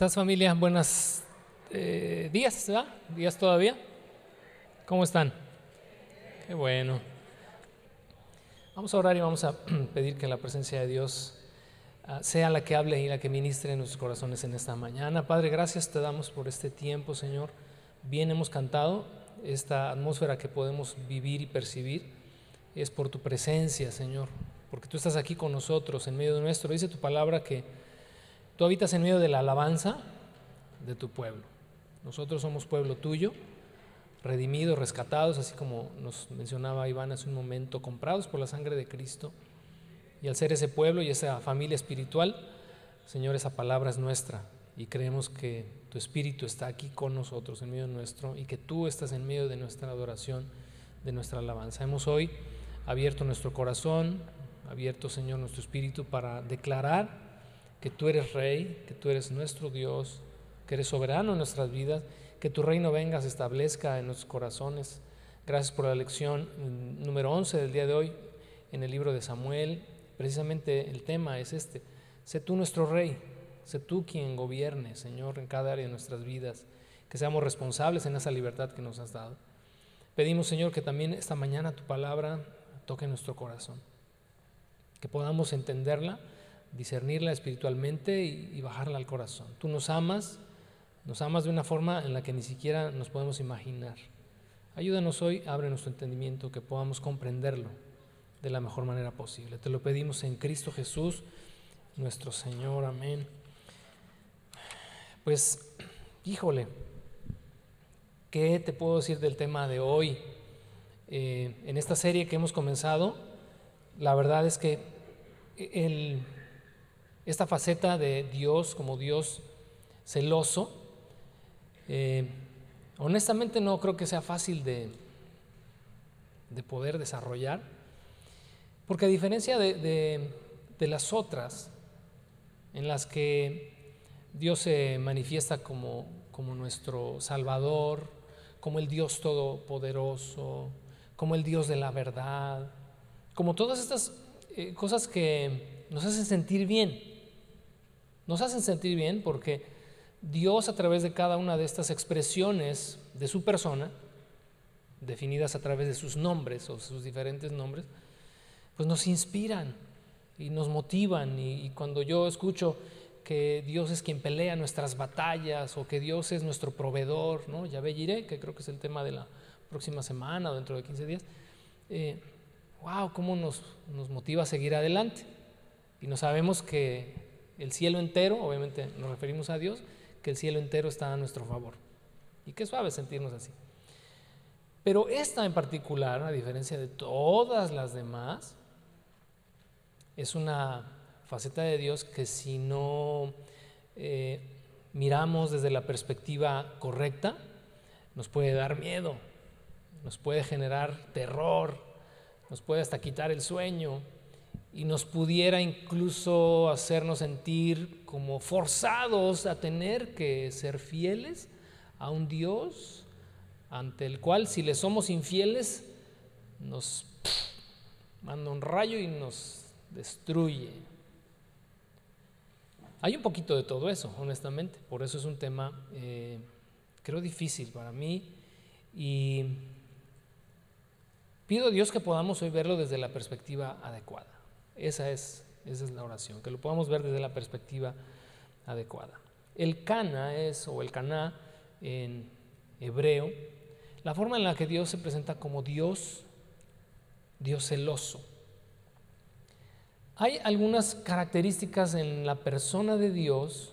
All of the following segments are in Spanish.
¿Cómo estás familia? Buenos eh, días, ¿verdad? ¿Días todavía? ¿Cómo están? Qué bueno. Vamos a orar y vamos a pedir que la presencia de Dios ah, sea la que hable y la que ministre en nuestros corazones en esta mañana. Padre, gracias te damos por este tiempo, Señor. Bien hemos cantado esta atmósfera que podemos vivir y percibir. Es por tu presencia, Señor, porque tú estás aquí con nosotros, en medio de nuestro. Dice tu palabra que Tú habitas en medio de la alabanza de tu pueblo. Nosotros somos pueblo tuyo, redimidos, rescatados, así como nos mencionaba Iván hace un momento, comprados por la sangre de Cristo. Y al ser ese pueblo y esa familia espiritual, Señor, esa palabra es nuestra. Y creemos que tu Espíritu está aquí con nosotros, en medio nuestro, y que tú estás en medio de nuestra adoración, de nuestra alabanza. Hemos hoy abierto nuestro corazón, abierto, Señor, nuestro Espíritu para declarar que tú eres rey, que tú eres nuestro Dios, que eres soberano en nuestras vidas, que tu reino venga, se establezca en nuestros corazones. Gracias por la lección mm, número 11 del día de hoy en el libro de Samuel. Precisamente el tema es este. Sé tú nuestro rey, sé tú quien gobierne, Señor, en cada área de nuestras vidas, que seamos responsables en esa libertad que nos has dado. Pedimos, Señor, que también esta mañana tu palabra toque nuestro corazón, que podamos entenderla discernirla espiritualmente y, bajarla al corazón. Tú nos amas, nos amas de una forma en la que ni siquiera nos podemos imaginar. Ayúdanos hoy, abre nuestro entendimiento, que podamos comprenderlo de la mejor manera posible. Te lo pedimos en Cristo Jesús, nuestro Señor. Amén. Pues, híjole, ¿qué te puedo decir del tema de hoy? Eh, en esta serie que hemos comenzado, la verdad es que el esta faceta de Dios como Dios celoso, eh, honestamente no creo que sea fácil de, de poder desarrollar, porque a diferencia de, las otras, en las que Dios se manifiesta como, como nuestro Salvador, como el Dios todopoderoso, como el Dios de la verdad, como todas estas eh, cosas que nos hacen sentir bien. Nos hacen sentir bien porque Dios a través de cada una de estas expresiones de su persona, definidas a través de sus nombres o sus diferentes nombres, pues nos inspiran y nos motivan. Y, cuando yo escucho que Dios es quien pelea nuestras batallas o que Dios es nuestro proveedor, ¿no? ya iré, que creo que es el tema de la próxima semana o dentro de 15 días, wow, eh, cómo nos, nos motiva a seguir adelante. Y no sabemos que el cielo entero, obviamente nos referimos a Dios, que el cielo entero está a nuestro favor. Y qué suave sentirnos así. Pero esta en particular, a diferencia de todas las demás, es una faceta de Dios que si no eh, miramos desde la perspectiva correcta, nos puede dar miedo, nos puede generar terror, nos puede hasta quitar el sueño, y nos pudiera incluso hacernos sentir como forzados a tener que ser fieles a un Dios ante el cual si le somos infieles nos manda un rayo y nos destruye. Hay un poquito de todo eso, honestamente, por eso es un tema, eh, creo, difícil para mí y pido a Dios que podamos hoy verlo desde la perspectiva adecuada. Esa es, esa es la oración, que lo podamos ver desde la perspectiva adecuada. El cana es, o el caná en hebreo, la forma en la que Dios se presenta como Dios, Dios celoso. Hay algunas características en la persona de Dios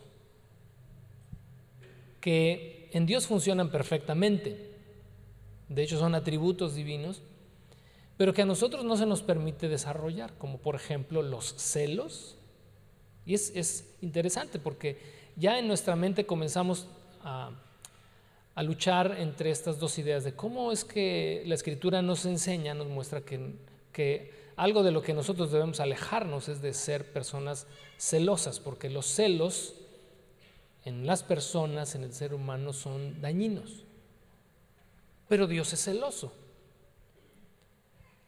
que en Dios funcionan perfectamente. De hecho, son atributos divinos pero que a nosotros no se nos permite desarrollar, como por ejemplo los celos. Y es, interesante porque ya en nuestra mente comenzamos a, luchar entre estas dos ideas de cómo es que la escritura nos enseña, nos muestra que, que algo de lo que nosotros debemos alejarnos es de ser personas celosas, porque los celos en las personas, en el ser humano, son dañinos. Pero Dios es celoso.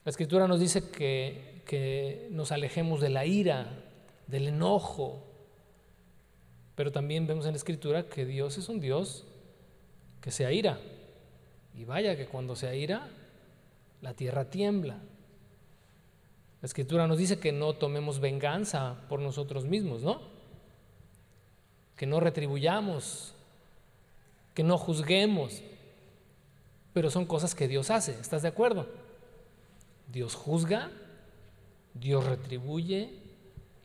La escritura nos dice que, nos alejemos de la ira, del enojo, Pero también vemos en la escritura que Dios es un Dios que se aira. Y vaya que cuando se aira, la tierra tiembla. La escritura nos dice que no tomemos venganza por nosotros mismos, ¿no? Que no retribuyamos, que no juzguemos. Pero son cosas que Dios hace, ¿estás de acuerdo? Dios juzga, Dios retribuye,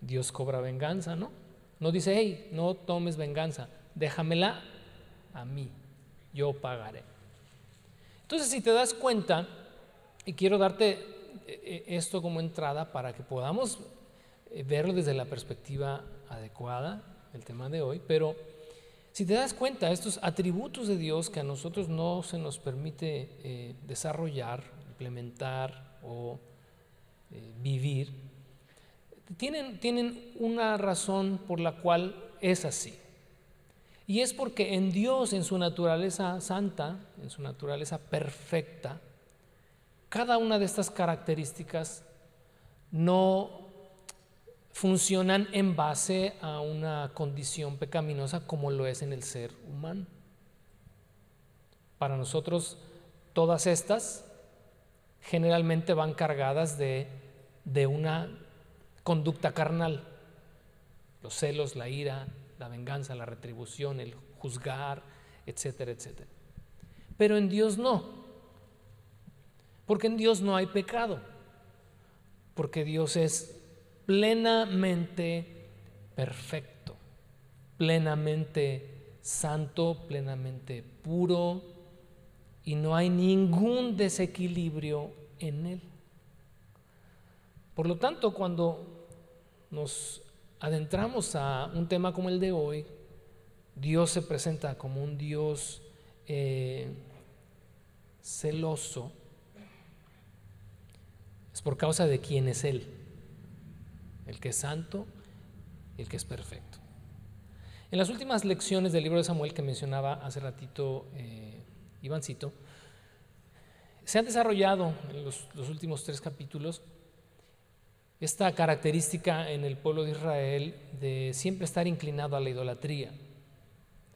Dios cobra venganza, ¿no? No dice, hey, no tomes venganza, déjamela a mí, yo pagaré. Entonces, si te das cuenta, y quiero darte eh, eh, esto como entrada para que podamos eh, verlo desde la perspectiva adecuada, el tema de hoy, pero si te das cuenta, estos atributos de Dios que a nosotros no se nos permite desarrollar, implementar o vivir, tienen, tienen una razón por la cual es así. Y es porque en Dios, en su naturaleza santa, en su naturaleza perfecta, cada una de estas características no funcionan en base a una condición pecaminosa como lo es en el ser humano. Para nosotros, todas estas generalmente van cargadas de, de una conducta carnal. Los celos, la ira, la venganza, la retribución, el juzgar, etcétera, etcétera. Pero en Dios no. Porque en Dios no hay pecado. Porque Dios es plenamente perfecto, plenamente santo, plenamente puro y no hay ningún desequilibrio en él. Por lo tanto, cuando nos adentramos a un tema como el de hoy, Dios se presenta como un Dios eh, celoso, es por causa de quién es Él, el que es santo y el que es perfecto. En las últimas lecciones del libro de Samuel que mencionaba hace ratito eh, Ivancito, se han desarrollado en los últimos tres capítulos esta característica en el pueblo de Israel de siempre estar inclinado a la idolatría,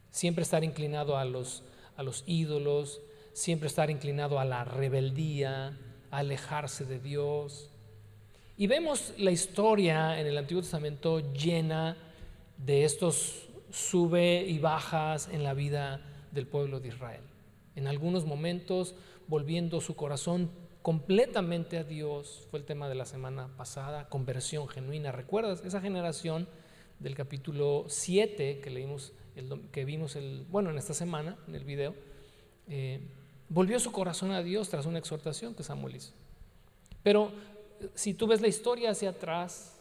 siempre estar inclinado a los, a los ídolos, siempre estar inclinado a la rebeldía, a alejarse de Dios. Y vemos la historia en el Antiguo Testamento llena de estos sube y bajas en la vida del pueblo de Israel. En algunos momentos volviendo su corazón completamente a Dios, fue el tema de la semana pasada, conversión genuina. ¿Recuerdas esa generación del capítulo 7 que leímos, que vimos el, bueno, en esta semana, en el video? Eh, volvió su corazón a Dios tras una exhortación que Samuel hizo. Pero si tú ves la historia hacia atrás,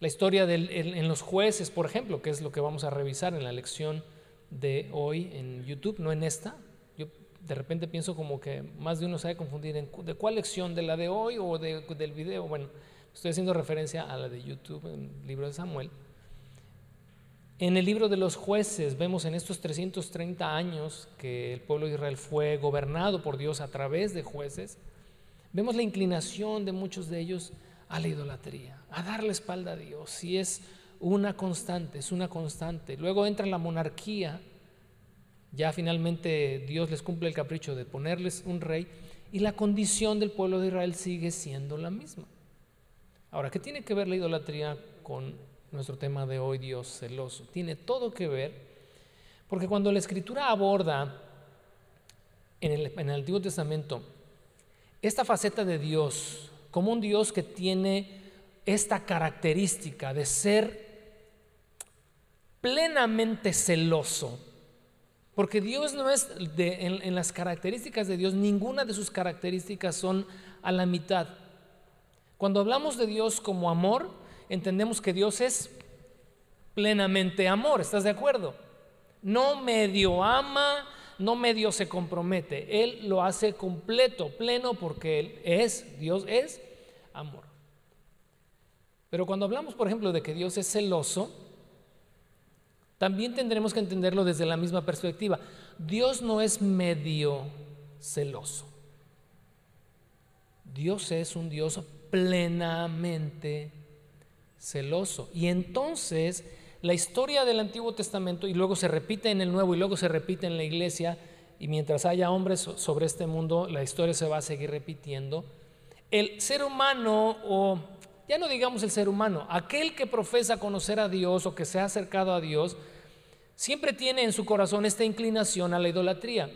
la historia en los jueces, por ejemplo, que es lo que vamos a revisar en la lección de hoy en YouTube, no en esta, de repente pienso como que más de uno se va a confundir en de cuál lección, de la de hoy o del video. Bueno, estoy haciendo referencia a la de YouTube, en el libro de Samuel. En el libro de los jueces vemos en estos 330 años que el pueblo de Israel fue gobernado por Dios a través de jueces, vemos la inclinación de muchos de ellos a la idolatría, a dar la espalda a Dios. Y es una constante, es una constante. Luego entra la monarquía ya finalmente Dios les cumple el capricho de ponerles un rey y la condición del pueblo de Israel sigue siendo la misma. Ahora, ¿qué tiene que ver la idolatría con nuestro tema de hoy, Dios celoso? Tiene todo que ver, porque cuando la escritura aborda en el, Antiguo Testamento esta faceta de Dios como un Dios que tiene esta característica de ser plenamente celoso, porque Dios no es, de, en, las características de Dios, ninguna de sus características son a la mitad. Cuando hablamos de Dios como amor, entendemos que Dios es plenamente amor, ¿estás de acuerdo? No medio ama, no medio se compromete, Él lo hace completo, pleno, porque Él es, Dios es amor. Pero cuando hablamos, por ejemplo, de que Dios es celoso, también tendremos que entenderlo desde la misma perspectiva. Dios no es medio celoso. Dios es un Dios plenamente celoso. Y entonces la historia del Antiguo Testamento y luego se repite en el Nuevo y luego se repite en la iglesia y mientras haya hombres sobre este mundo, la historia se va a seguir repitiendo. El ser humano, o ya no digamos el ser humano, aquel que profesa conocer a Dios o que se ha acercado a Dios, siempre tiene en su corazón esta inclinación a la idolatría.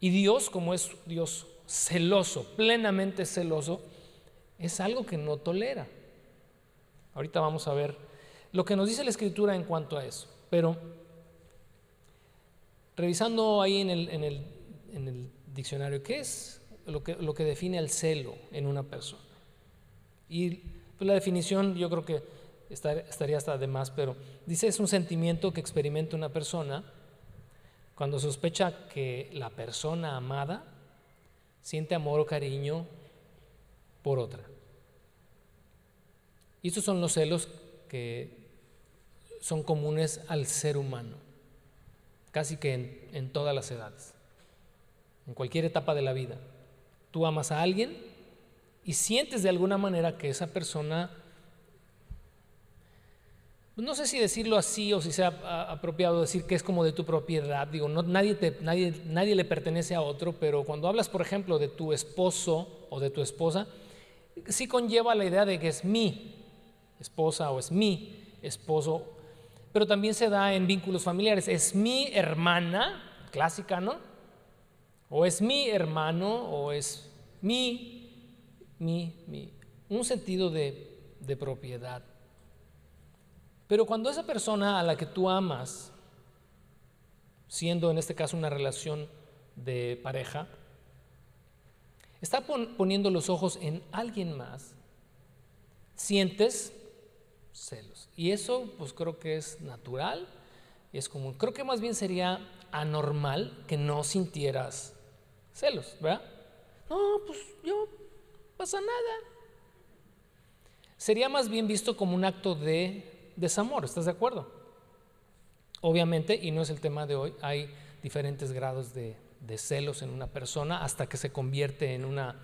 Y Dios, como es Dios celoso, plenamente celoso, es algo que no tolera. Ahorita vamos a ver lo que nos dice la escritura en cuanto a eso. Pero revisando ahí en el, diccionario, ¿qué es lo que, lo que define el celo en una persona? Y pues, la definición yo creo que estaría hasta de más, pero dice es un sentimiento que experimenta una persona cuando sospecha que la persona amada siente amor o cariño por otra. Y estos son los celos que son comunes al ser humano, casi que en, en todas las edades, en cualquier etapa de la vida. Tú amas a alguien y sientes de alguna manera que esa persona no sé si decirlo así o si sea apropiado decir que es como de tu propiedad. Digo, no, nadie, te, nadie, nadie le pertenece a otro, pero cuando hablas, por ejemplo, de tu esposo o de tu esposa, sí conlleva la idea de que es mi esposa o es mi esposo, pero también se da en vínculos familiares. Es mi hermana, clásica, ¿no? O es mi hermano, o es mi, mi, mi. Un sentido de, de propiedad. Pero cuando esa persona a la que tú amas, siendo en este caso una relación de pareja, está poniendo los ojos en alguien más, sientes celos. Y eso pues creo que es natural, es común. Creo que más bien sería anormal que no sintieras celos, ¿verdad? No, pues yo, pasa nada. Sería más bien visto como un acto de desamor, ¿estás de acuerdo? Obviamente, y no es el tema de hoy, hay diferentes grados de, celos en una persona hasta que se convierte en una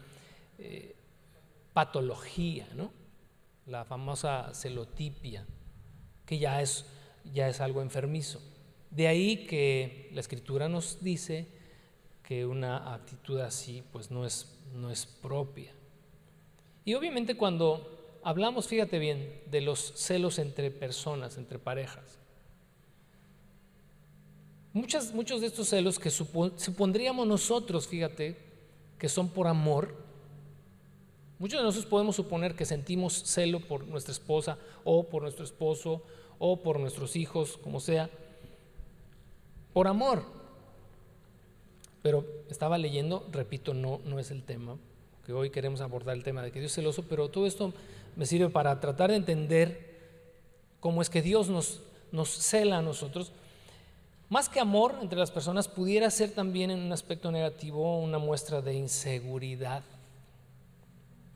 eh, patología, ¿no? La famosa celotipia, que ya es, ya es algo enfermizo. De ahí que la escritura nos dice que una actitud así pues no es, no es propia. Y obviamente cuando hablamos, fíjate bien, de los celos entre personas, entre parejas. muchos de estos celos que supondríamos nosotros, fíjate, que son por amor, muchos de nosotros podemos suponer que sentimos celo por nuestra esposa o por nuestro esposo o por nuestros hijos, como sea, por amor. Pero estaba leyendo, repito, no, no es el tema, que hoy queremos abordar el tema de que Dios es celoso, pero todo esto me sirve para tratar de entender cómo es que Dios nos, nos cela a nosotros. Más que amor entre las personas, pudiera ser también en un aspecto negativo una muestra de inseguridad.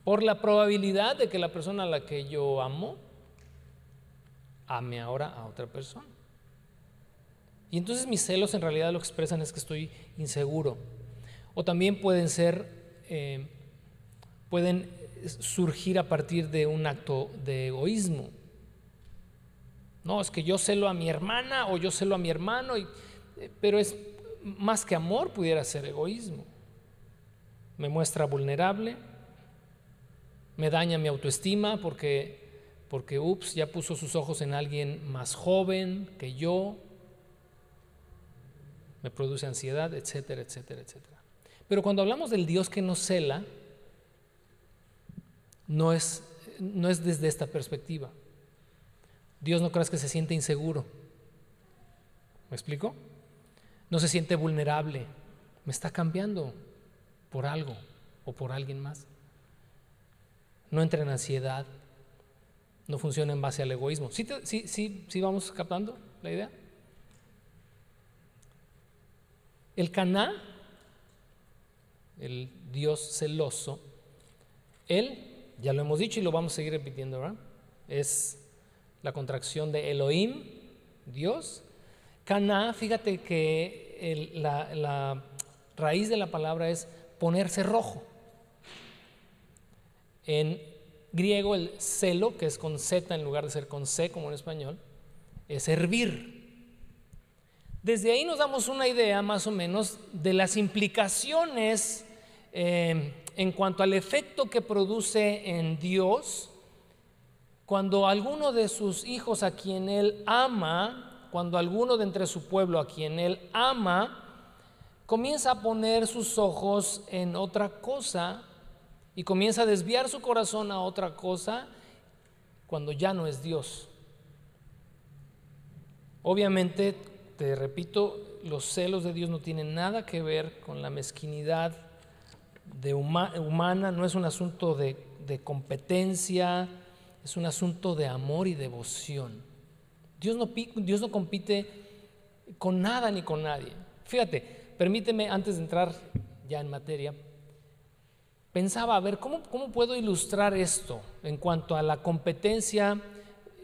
Por la probabilidad de que la persona a la que yo amo ame ahora a otra persona. Y entonces mis celos en realidad lo que expresan es que estoy inseguro. O también pueden ser, eh, pueden surgir a partir de un acto de egoísmo. No, es que yo celo a mi hermana o yo celo a mi hermano, eh, pero es más que amor pudiera ser egoísmo. Me muestra vulnerable, me daña mi autoestima porque, porque, ups, ya puso sus ojos en alguien más joven que yo, me produce ansiedad, etcétera, etcétera, etcétera. Pero cuando hablamos del Dios que nos cela, no es, no es desde esta perspectiva. Dios no creas que se siente inseguro. ¿Me explico? No se siente vulnerable. Me está cambiando por algo o por alguien más. No entra en ansiedad. No funciona en base al egoísmo. ¿Sí, sí, sí, sí vamos captando la idea? El Caná, el Dios celoso, él ya lo hemos dicho y lo vamos a seguir repitiendo, ¿verdad? Es la contracción de Elohim, Dios. Caná, fíjate que la, raíz de la palabra es ponerse rojo. En griego, el celo, que es con Z en lugar de ser con C como en español, es servir. Desde ahí nos damos una idea más o menos de las implicaciones eh, en cuanto al efecto que produce en Dios cuando alguno de sus hijos a quien Él ama, cuando alguno de entre su pueblo a quien Él ama, comienza a poner sus ojos en otra cosa y comienza a desviar su corazón a otra cosa cuando ya no es Dios. Obviamente, te repito, los celos de Dios no tienen nada que ver con la mezquinidad de humana, no es un asunto de, competencia, es un asunto de amor y devoción. Dios no, compite con nada ni con nadie. Fíjate, permíteme antes de entrar ya en materia, pensaba, a ver, ¿cómo, puedo ilustrar esto en cuanto a la competencia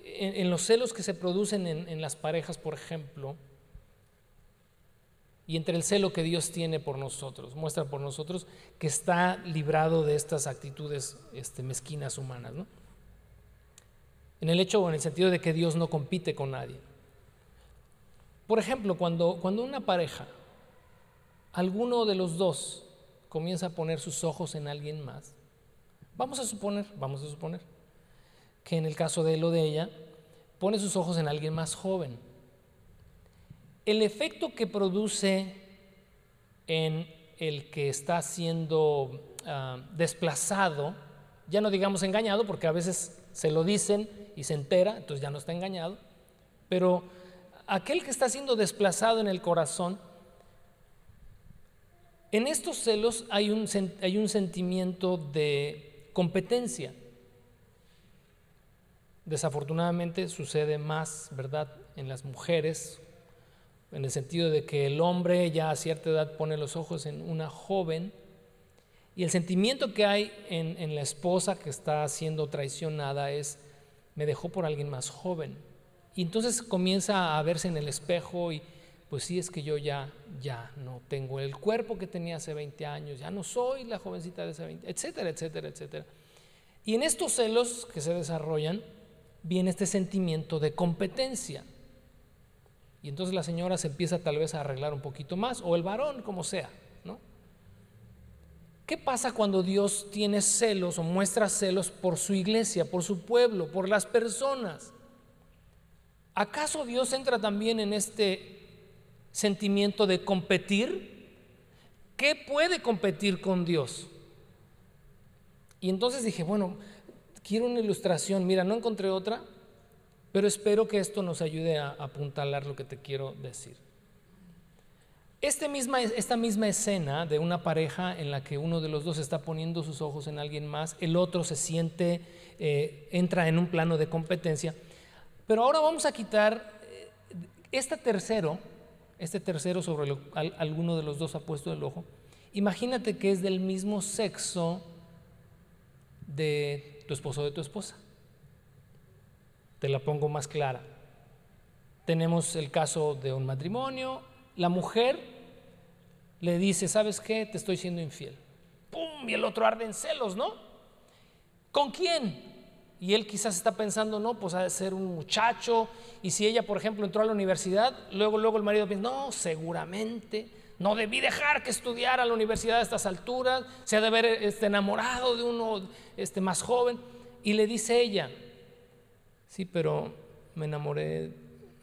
en, los celos que se producen en, en las parejas, por ejemplo? Y entre el celo que Dios tiene por nosotros, muestra por nosotros que está librado de estas actitudes este, mezquinas humanas. ¿no? En el hecho o en el sentido de que Dios no compite con nadie. Por ejemplo, cuando, cuando una pareja, alguno de los dos comienza a poner sus ojos en alguien más, vamos a suponer, vamos a suponer, que en el caso de él o de ella, pone sus ojos en alguien más joven el efecto que produce en el que está siendo ah, desplazado, ya no digamos engañado, porque a veces se lo dicen y se entera, entonces ya no está engañado, pero aquel que está siendo desplazado en el corazón, en estos celos hay un, hay un sentimiento de competencia. Desafortunadamente sucede más, ¿verdad?, en las mujeres en el sentido de que el hombre ya a cierta edad pone los ojos en una joven y el sentimiento que hay en, la esposa que está siendo traicionada es, me dejó por alguien más joven. Y entonces comienza a verse en el espejo y pues sí es que yo ya, ya no tengo el cuerpo que tenía hace 20 años, ya no soy la jovencita de hace 20, etcétera, etcétera, etcétera. Y en estos celos que se desarrollan viene este sentimiento de competencia. Y entonces la señora se empieza tal vez a arreglar un poquito más, o el varón, como sea, ¿no? ¿Qué pasa cuando Dios tiene celos o muestra celos por su iglesia, por su pueblo, por las personas? ¿Acaso Dios entra también en este sentimiento de competir? ¿Qué puede competir con Dios? Y entonces dije, bueno, quiero una ilustración, mira, no encontré otra, pero espero que esto nos ayude a apuntalar lo que te quiero decir. Este esta misma escena de una pareja en la que uno de los dos está poniendo sus ojos en alguien más, el otro se siente, eh, entra en un plano de competencia, pero ahora vamos a quitar eh, este tercero, este tercero sobre lo, alguno de los dos ha puesto el ojo. Imagínate que es del mismo sexo de tu esposo o de tu esposa. Te la pongo más clara. Tenemos el caso de un matrimonio, la mujer le dice, ¿sabes qué? Te estoy siendo infiel. ¡Pum! Y el otro arde en celos, ¿no? ¿Con quién? Y él quizás está pensando, no, pues ha de ser un muchacho. Y si ella, por ejemplo, entró a la universidad, luego, luego el marido piensa, no, seguramente, no debí dejar que estudiara a la universidad a estas alturas, se ha de haber este, enamorado de uno este, más joven. Y le dice ella, Sí, pero me enamoré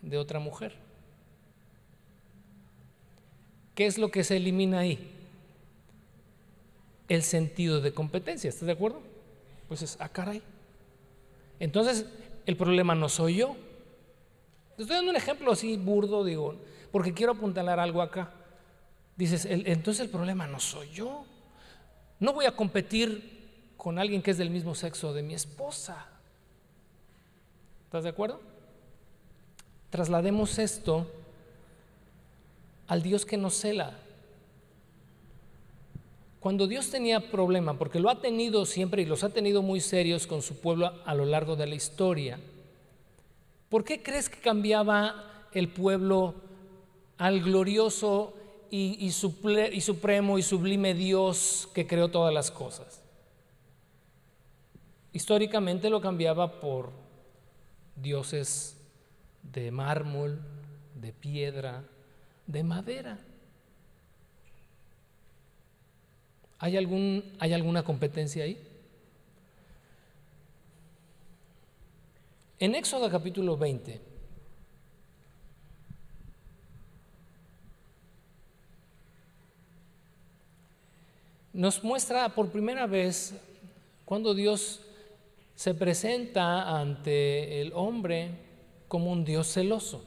de otra mujer. ¿Qué es lo que se elimina ahí? El sentido de competencia, ¿estás de acuerdo? Pues es, ah, caray. Entonces, el problema no soy yo. Estoy dando un ejemplo así burdo, digo, porque quiero apuntalar algo acá. Dices, entonces el problema no soy yo. No voy a competir con alguien que es del mismo sexo de mi esposa. ¿Estás de acuerdo? Traslademos esto al Dios que nos cela. Cuando Dios tenía problema, porque lo ha tenido siempre y los ha tenido muy serios con su pueblo a lo largo de la historia, ¿por qué crees que cambiaba el pueblo al glorioso y, y supremo y sublime Dios que creó todas las cosas? históricamente lo cambiaba por dioses de mármol, de piedra, de madera. ¿Hay, algún, ¿Hay alguna competencia ahí? En Éxodo capítulo 20, nos muestra por primera vez cuando Dios se presenta ante el hombre como un Dios celoso.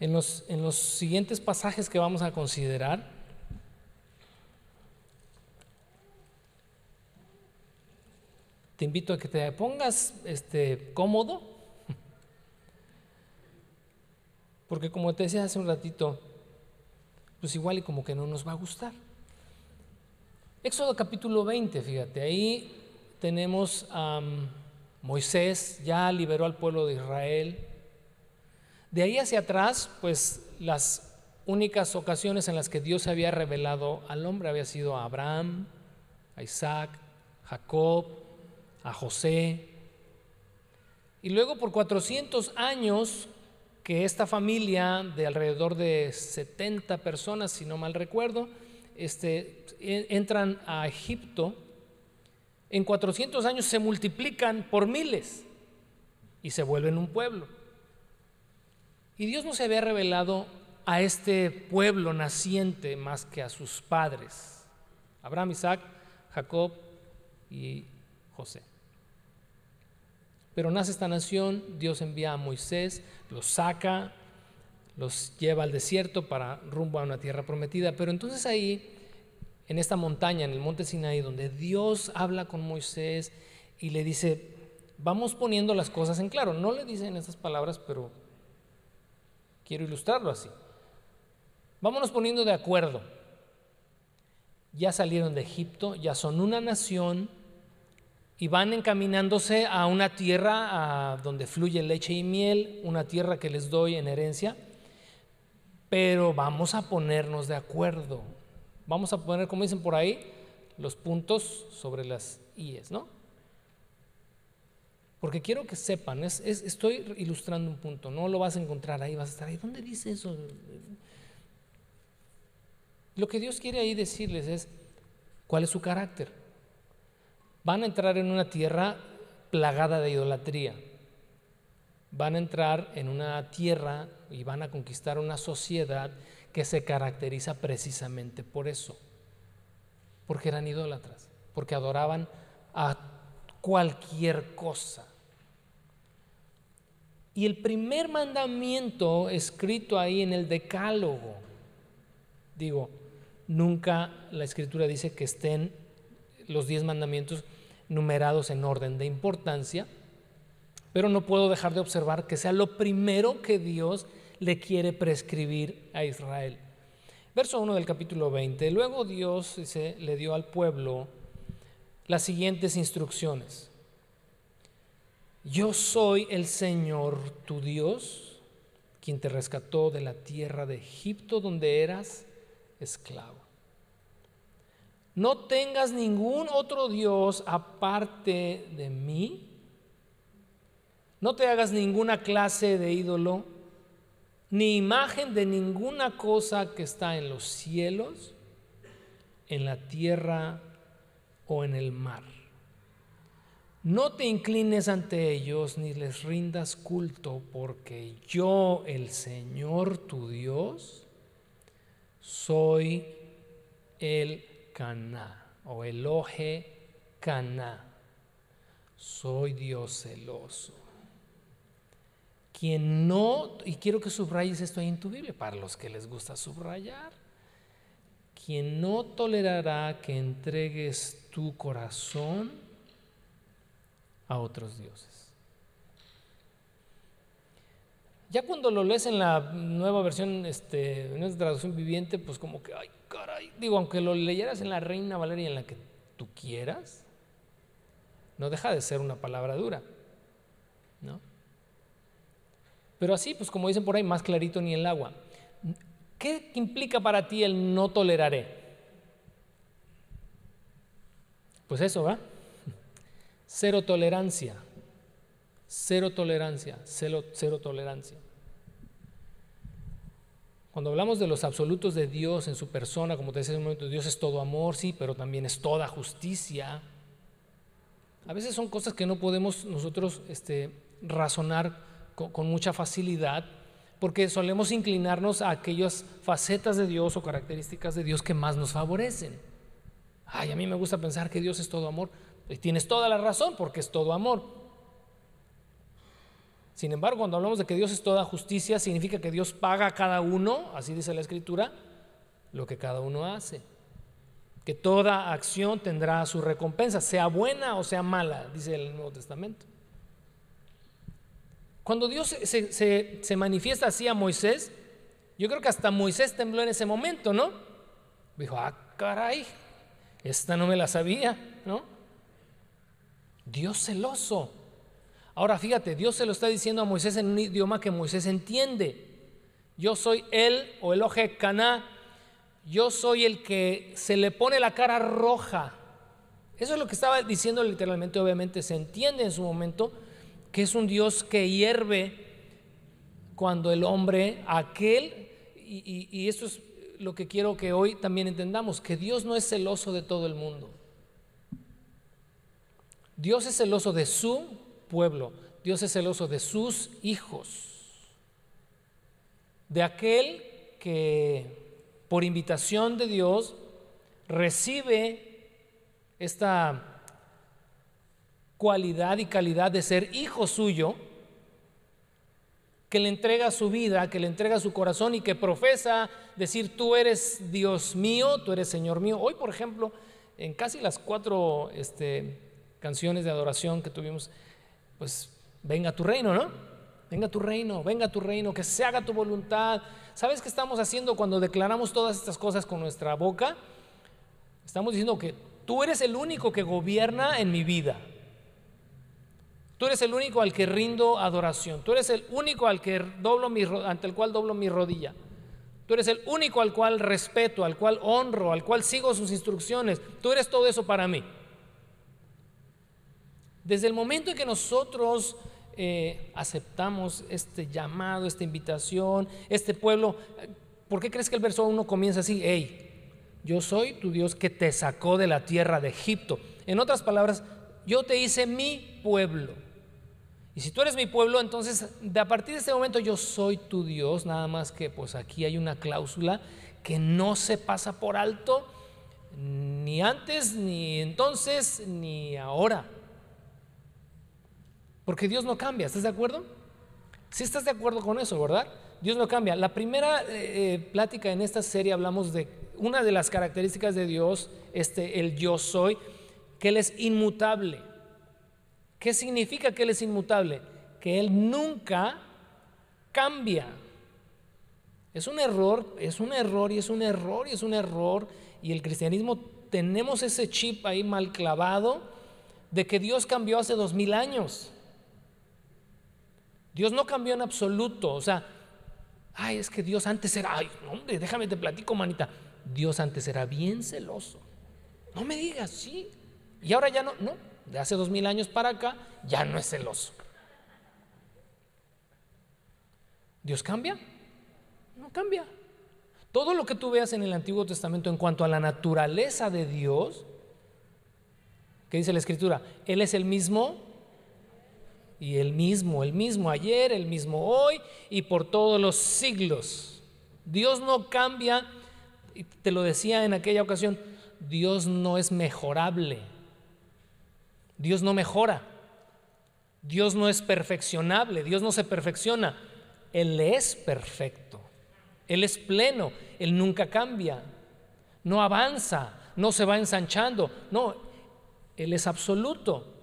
En los, en los siguientes pasajes que vamos a considerar, te invito a que te pongas este, cómodo, porque como te decía hace un ratito, pues igual y como que no nos va a gustar. Éxodo capítulo 20, fíjate, ahí tenemos a Moisés, ya liberó al pueblo de Israel. De ahí hacia atrás, pues las únicas ocasiones en las que Dios había revelado al hombre había sido a Abraham, a Isaac, Jacob, a José. Y luego por 400 años que esta familia de alrededor de 70 personas, si no mal recuerdo, este, entran a Egipto, en 400 años se multiplican por miles y se vuelven un pueblo. Y Dios no se había revelado a este pueblo naciente más que a sus padres, Abraham, Isaac, Jacob y José. Pero nace esta nación, Dios envía a Moisés, los saca, los lleva al desierto para rumbo a una tierra prometida. Pero entonces ahí, en esta montaña, en el monte Sinaí, donde Dios habla con Moisés y le dice, vamos poniendo las cosas en claro. No le dicen estas palabras, pero quiero ilustrarlo así. Vámonos poniendo de acuerdo. Ya salieron de Egipto, ya son una nación y van encaminándose a una tierra donde fluye leche y miel, una tierra que les doy en herencia, pero vamos a ponernos de acuerdo. Vamos a poner, como dicen por ahí, los puntos sobre las IES, ¿no? Porque quiero que sepan, estoy ilustrando un punto, no lo vas a encontrar ahí, vas a estar ahí. ¿Dónde dice eso? Lo que Dios quiere ahí decirles es cuál es su carácter van a entrar en una tierra plagada de idolatría. Van a entrar en una tierra y van a conquistar una sociedad que se caracteriza precisamente por eso, porque eran idólatras, porque adoraban a cualquier cosa. Y el primer mandamiento escrito ahí en el decálogo, digo, nunca la escritura dice que estén los diez mandamientos numerados en orden de importancia, pero no puedo dejar de observar que sea lo primero que Dios le quiere prescribir a Israel. Verso 1 del capítulo 20. Luego Dios le dio al pueblo las siguientes instrucciones. Yo soy el Señor tu Dios, quien te rescató de la tierra de Egipto donde eras esclavo. No tengas ningún otro Dios aparte de mí. No te hagas ninguna clase de ídolo, ni imagen de ninguna cosa que está en los cielos, en la tierra o en el mar. No te inclines ante ellos ni les rindas culto, porque yo, el Señor tu Dios, soy el Caná o Eloje Caná. Soy Dios celoso. Quien no, y quiero que subrayes esto ahí en tu Biblia, para los que les gusta subrayar, quien no tolerará que entregues tu corazón a otros dioses. Ya cuando lo lees en la nueva versión, este, en esta traducción viviente, pues como que, ay, caray, digo, aunque lo leyeras en la Reina Valeria en la que tú quieras, no deja de ser una palabra dura, ¿no? Pero así, pues como dicen por ahí, más clarito ni el agua. ¿Qué implica para ti el no toleraré? Pues eso, ¿va? Cero tolerancia. Cero tolerancia, cero, cero tolerancia. Cuando hablamos de los absolutos de Dios en su persona, como te decía en un momento, Dios es todo amor, sí, pero también es toda justicia. A veces son cosas que no podemos nosotros este, razonar con, mucha facilidad, porque solemos inclinarnos a aquellas facetas de Dios o características de Dios que más nos favorecen. Ay, a mí me gusta pensar que Dios es todo amor. Y tienes toda la razón porque es todo amor. Sin embargo, cuando hablamos de que Dios es toda justicia, significa que Dios paga a cada uno, así dice la Escritura, lo que cada uno hace. Que toda acción tendrá su recompensa, sea buena o sea mala, dice el Nuevo Testamento. Cuando Dios se, se manifiesta así a Moisés, yo creo que hasta Moisés tembló en ese momento, ¿no? Dijo, ah, caray, esta no me la sabía, ¿no? Dios celoso. Ahora fíjate, Dios se lo está diciendo a Moisés en un idioma que Moisés entiende. Yo soy él o el oje caná. Yo soy el que se le pone la cara roja. Eso es lo que estaba diciendo literalmente, obviamente se entiende en su momento que es un Dios que hierve cuando el hombre, aquel, y, y, esto es lo que quiero que hoy también entendamos, que Dios no es celoso de todo el mundo. Dios es celoso de su pueblo. Dios es celoso de sus hijos, de aquel que por invitación de Dios recibe esta cualidad y calidad de ser hijo suyo, que le entrega su vida, que le entrega su corazón y que profesa decir, tú eres Dios mío, tú eres Señor mío. Hoy, por ejemplo, en casi las cuatro este, canciones de adoración que tuvimos, pues venga tu reino, ¿no? Venga tu reino, venga tu reino, que se haga tu voluntad. ¿Sabes qué estamos haciendo cuando declaramos todas estas cosas con nuestra boca? Estamos diciendo que tú eres el único que gobierna en mi vida. Tú eres el único al que rindo adoración. Tú eres el único al que doblo mi, ante el cual doblo mi rodilla. Tú eres el único al cual respeto, al cual honro, al cual sigo sus instrucciones. Tú eres todo eso para mí. Desde el momento en que nosotros eh, aceptamos este llamado, esta invitación, este pueblo, ¿por qué crees que el verso 1 comienza así? Hey, yo soy tu Dios que te sacó de la tierra de Egipto. En otras palabras, yo te hice mi pueblo. Y si tú eres mi pueblo, entonces de a partir de este momento yo soy tu Dios, nada más que pues aquí hay una cláusula que no se pasa por alto ni antes, ni entonces, ni ahora. Porque Dios no cambia, ¿estás de acuerdo? Si estás de acuerdo con eso, ¿verdad? Dios no cambia. La primera eh, eh, plática en esta serie hablamos de una de las características de Dios, este, el yo soy, que Él es inmutable. ¿Qué significa que Él es inmutable? Que Él nunca cambia. Es un error, es un error y es un error y es un error. Y el cristianismo tenemos ese chip ahí mal clavado de que Dios cambió hace dos mil años. Dios no cambió en absoluto. O sea, ay, es que Dios antes era, ay, hombre, déjame te platico, manita. Dios antes era bien celoso. No me digas, sí. Y ahora ya no, no. De hace dos mil años para acá, ya no es celoso. ¿Dios cambia? No cambia. Todo lo que tú veas en el Antiguo Testamento en cuanto a la naturaleza de Dios, que dice la Escritura, Él es el mismo y el mismo, el mismo ayer, el mismo hoy y por todos los siglos. Dios no cambia, te lo decía en aquella ocasión, Dios no es mejorable. Dios no mejora. Dios no es perfeccionable, Dios no se perfecciona. Él es perfecto. Él es pleno, Él nunca cambia. No avanza, no se va ensanchando. No, Él es absoluto.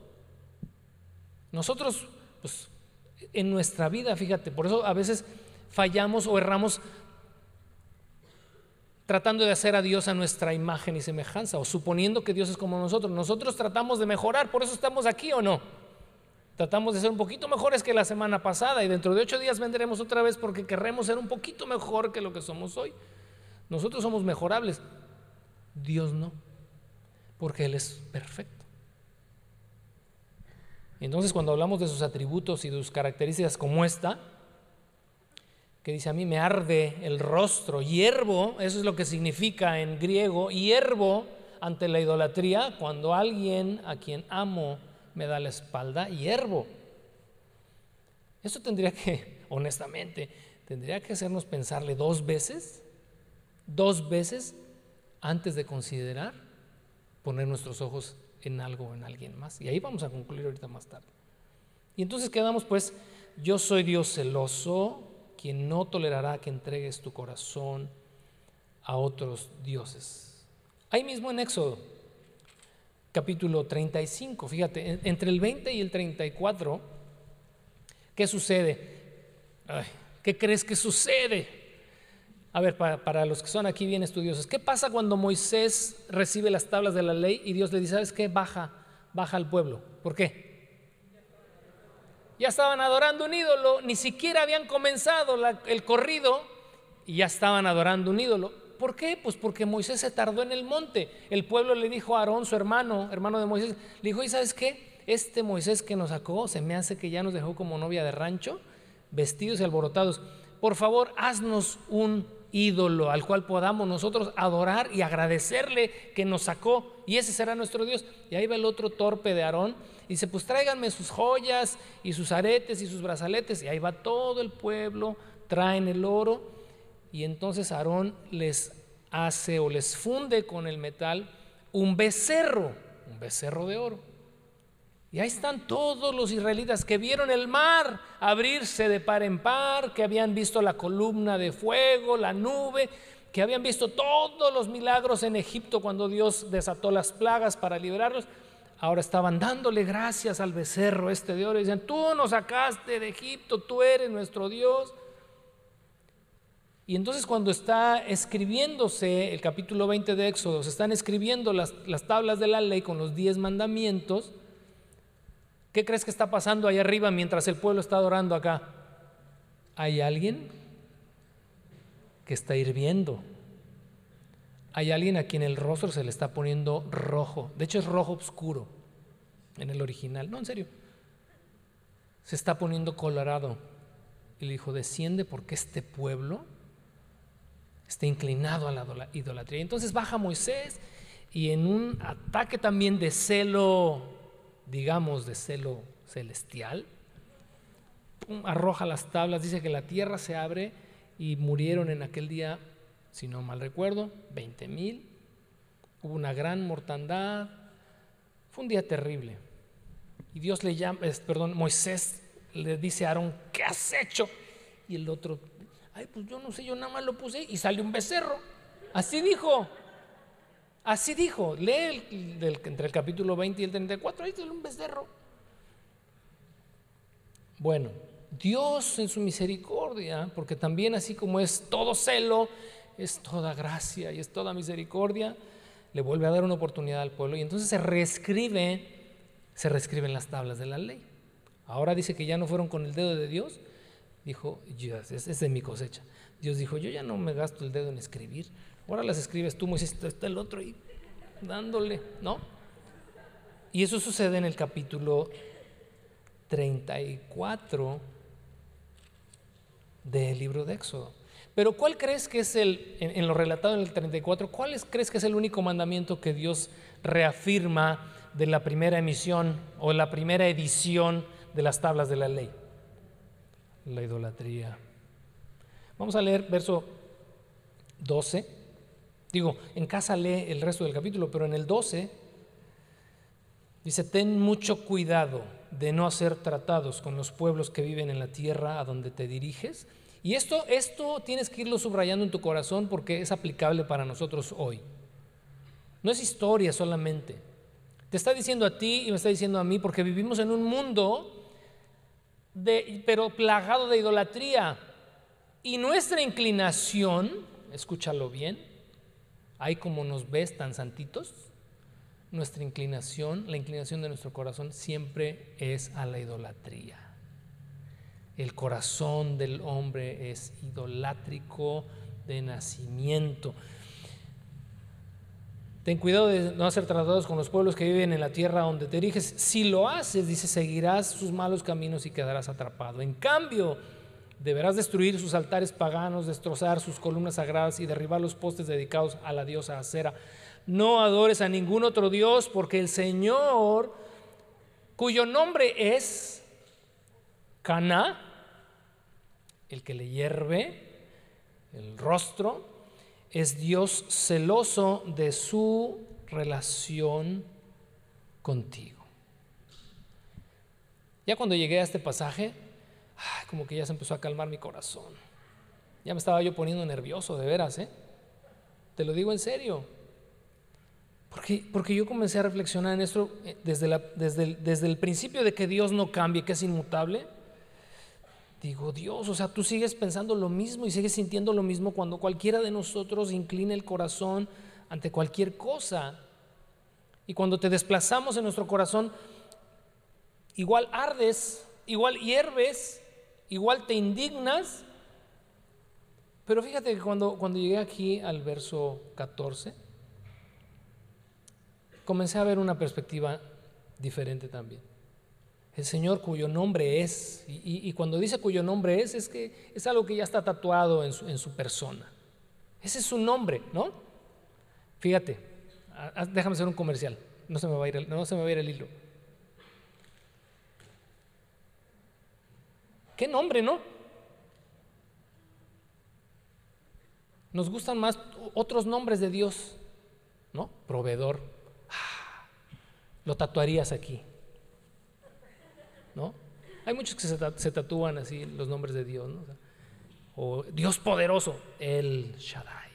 Nosotros, pues, en nuestra vida, fíjate, por eso a veces fallamos o erramos tratando de hacer a Dios a nuestra imagen y semejanza, o suponiendo que Dios es como nosotros. Nosotros tratamos de mejorar, por eso estamos aquí o no. Tratamos de ser un poquito mejores que la semana pasada y dentro de ocho días vendremos otra vez porque querremos ser un poquito mejor que lo que somos hoy. Nosotros somos mejorables, Dios no, porque Él es perfecto. Entonces cuando hablamos de sus atributos y de sus características como esta, que dice a mí me arde el rostro, hiervo, eso es lo que significa en griego, hiervo ante la idolatría, cuando alguien a quien amo me da la espalda, hiervo. Eso tendría que, honestamente, tendría que hacernos pensarle dos veces, dos veces antes de considerar poner nuestros ojos en algo o en alguien más. Y ahí vamos a concluir ahorita más tarde. Y entonces quedamos pues, yo soy Dios celoso, quien no tolerará que entregues tu corazón a otros dioses. Ahí mismo en Éxodo, capítulo 35, fíjate, entre el 20 y el 34, ¿qué sucede? ¿Qué crees que sucede? A ver, para, los que son aquí bien estudiosos, ¿qué pasa cuando Moisés recibe las tablas de la ley y Dios le dice, ¿sabes qué? Baja, baja al pueblo. ¿Por qué? Ya estaban adorando un ídolo, ni siquiera habían comenzado el corrido y ya estaban adorando un ídolo. ¿Por qué? Pues porque Moisés se tardó en el monte. El pueblo le dijo a Aarón, su hermano, hermano de Moisés, le dijo, ¿y sabes qué? Este Moisés que nos sacó, se me hace que ya nos dejó como novia de rancho, vestidos y alborotados. Por favor, haznos un ídolo al cual podamos nosotros adorar y agradecerle que nos sacó y ese será nuestro Dios. Y ahí va el otro torpe de Aarón y dice, pues tráiganme sus joyas y sus aretes y sus brazaletes y ahí va todo el pueblo, traen el oro y entonces Aarón les hace o les funde con el metal un becerro, un becerro de oro. Y ahí están todos los israelitas que vieron el mar abrirse de par en par, que habían visto la columna de fuego, la nube, que habían visto todos los milagros en Egipto cuando Dios desató las plagas para liberarlos. Ahora estaban dándole gracias al becerro este de oro y dicen, tú nos sacaste de Egipto, tú eres nuestro Dios. Y entonces cuando está escribiéndose el capítulo 20 de Éxodo, se están escribiendo las, las tablas de la ley con los diez mandamientos, ¿Qué crees que está pasando ahí arriba mientras el pueblo está adorando acá? Hay alguien que está hirviendo. Hay alguien a quien el rostro se le está poniendo rojo. De hecho es rojo oscuro en el original. No, en serio. Se está poniendo colorado. Y le dijo, desciende porque este pueblo está inclinado a la idolatría. Entonces baja Moisés y en un ataque también de celo digamos, de celo celestial, arroja las tablas, dice que la tierra se abre y murieron en aquel día, si no mal recuerdo, 20 mil. Hubo una gran mortandad. Fue un día terrible. Y Dios le llama, perdón, Moisés le dice a Aarón, ¿qué has hecho? Y el otro, ay, pues yo no sé, yo nada más lo puse y salió un becerro. Así dijo. Así dijo, lee entre el capítulo 20 y el 34, ahí está un becerro. Bueno, Dios en su misericordia, porque también así como es todo celo, es toda gracia y es toda misericordia, le vuelve a dar una oportunidad al pueblo y entonces se reescribe, se reescriben las tablas de la ley. Ahora dice que ya no fueron con el dedo de Dios, dijo, es, es de mi cosecha. Dios dijo, yo ya no me gasto el dedo en escribir, Ahora las escribes tú, Moisés, está el otro ahí dándole, ¿no? Y eso sucede en el capítulo 34 del libro de Éxodo. Pero ¿cuál crees que es el, en, lo relatado en el 34, cuál crees que es el único mandamiento que Dios reafirma de la primera emisión o la primera edición de las tablas de la ley? La idolatría. Vamos a leer verso 12. Digo, en casa lee el resto del capítulo, pero en el 12 dice, ten mucho cuidado de no hacer tratados con los pueblos que viven en la tierra a donde te diriges. Y esto, esto tienes que irlo subrayando en tu corazón porque es aplicable para nosotros hoy. No es historia solamente. Te está diciendo a ti y me está diciendo a mí porque vivimos en un mundo de, pero plagado de idolatría. Y nuestra inclinación, escúchalo bien, Ahí como nos ves tan santitos, nuestra inclinación, la inclinación de nuestro corazón siempre es a la idolatría. El corazón del hombre es idolátrico de nacimiento. Ten cuidado de no hacer tratados con los pueblos que viven en la tierra donde te diriges. Si lo haces, dice, seguirás sus malos caminos y quedarás atrapado. En cambio, deberás destruir sus altares paganos, destrozar sus columnas sagradas y derribar los postes dedicados a la diosa Acera. No adores a ningún otro Dios, porque el Señor, cuyo nombre es Caná, el que le hierve el rostro, es Dios celoso de su relación contigo. Ya cuando llegué a este pasaje, como que ya se empezó a calmar mi corazón. Ya me estaba yo poniendo nervioso, de veras, ¿eh? Te lo digo en serio. Porque, porque yo comencé a reflexionar en esto eh, desde, desde, desde el principio de que Dios no cambie, que es inmutable Digo, Dios, o sea, tú sigues pensando lo mismo y sigues sintiendo lo mismo cuando cualquiera de nosotros inclina el corazón ante cualquier cosa. Y cuando te desplazamos en nuestro corazón, igual ardes, igual hierves, igual te indignas. Pero fíjate que cuando, cuando llegué aquí al verso 14, comencé a ver una perspectiva diferente también el Señor cuyo nombre es, y, cuando dice cuyo nombre es, es que es algo que ya está tatuado en su, persona. Ese es su nombre, ¿no? Fíjate, déjame hacer un comercial, no se me va a ir, no se me va a ir el hilo. ¿Qué nombre, no? Nos gustan más otros nombres de Dios, ¿no? Proveedor. Ah, lo tatuarías aquí. ¿no? Hay muchos que se, tatúan así los nombres de Dios, O Dios poderoso, el Shaddai.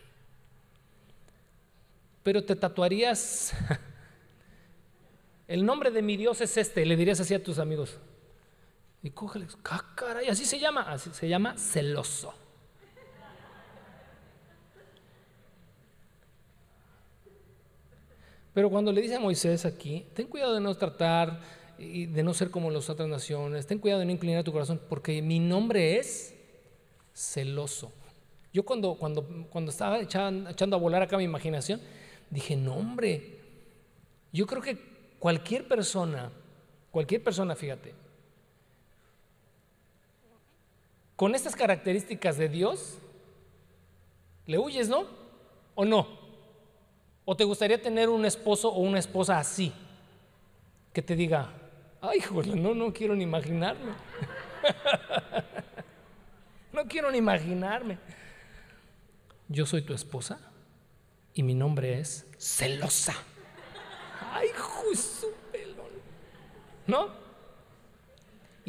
Pero te tatuarías, el nombre de mi Dios es este, le dirías así a tus amigos. Y cógele, ah, y así se llama, así se llama celoso. Pero cuando le dice a Moisés aquí, ten cuidado de no tratar y de no ser como las otras naciones. Ten cuidado de no inclinar tu corazón, porque mi nombre es celoso. Yo cuando, cuando, cuando estaba echando, echando a volar acá mi imaginación, dije, no hombre, yo creo que cualquier persona, cualquier persona, fíjate, con estas características de Dios, le huyes, ¿no? ¿O no? ¿O te gustaría tener un esposo o una esposa así? Que te diga, Ay, joder, no, no quiero ni imaginarme. no quiero ni imaginarme. Yo soy tu esposa y mi nombre es celosa. Ay, justo pelón. ¿No?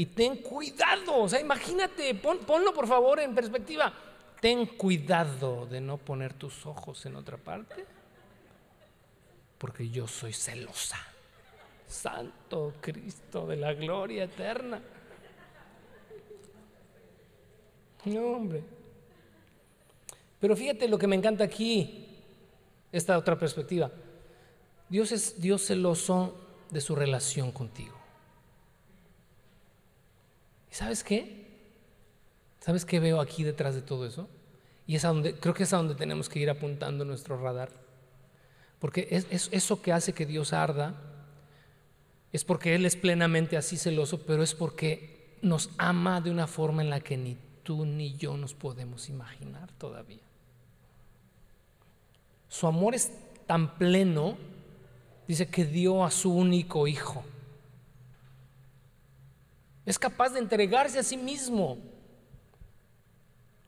Y ten cuidado, o sea, imagínate, ponlo por favor en perspectiva. Ten cuidado de no poner tus ojos en otra parte, porque yo soy celosa. Santo Cristo de la gloria eterna. No, hombre. Pero fíjate lo que me encanta aquí, esta otra perspectiva. Dios es Dios celoso de su relación contigo. ¿Y sabes qué? ¿Sabes qué veo aquí detrás de todo eso? Y es a donde, creo que es a donde tenemos que ir apuntando nuestro radar. Porque es, es eso que hace que Dios arda es porque Él es plenamente así celoso, pero es porque nos ama de una forma en la que ni tú ni yo nos podemos imaginar todavía. Su amor es tan pleno, dice que dio a su único hijo. Es capaz de entregarse a sí mismo.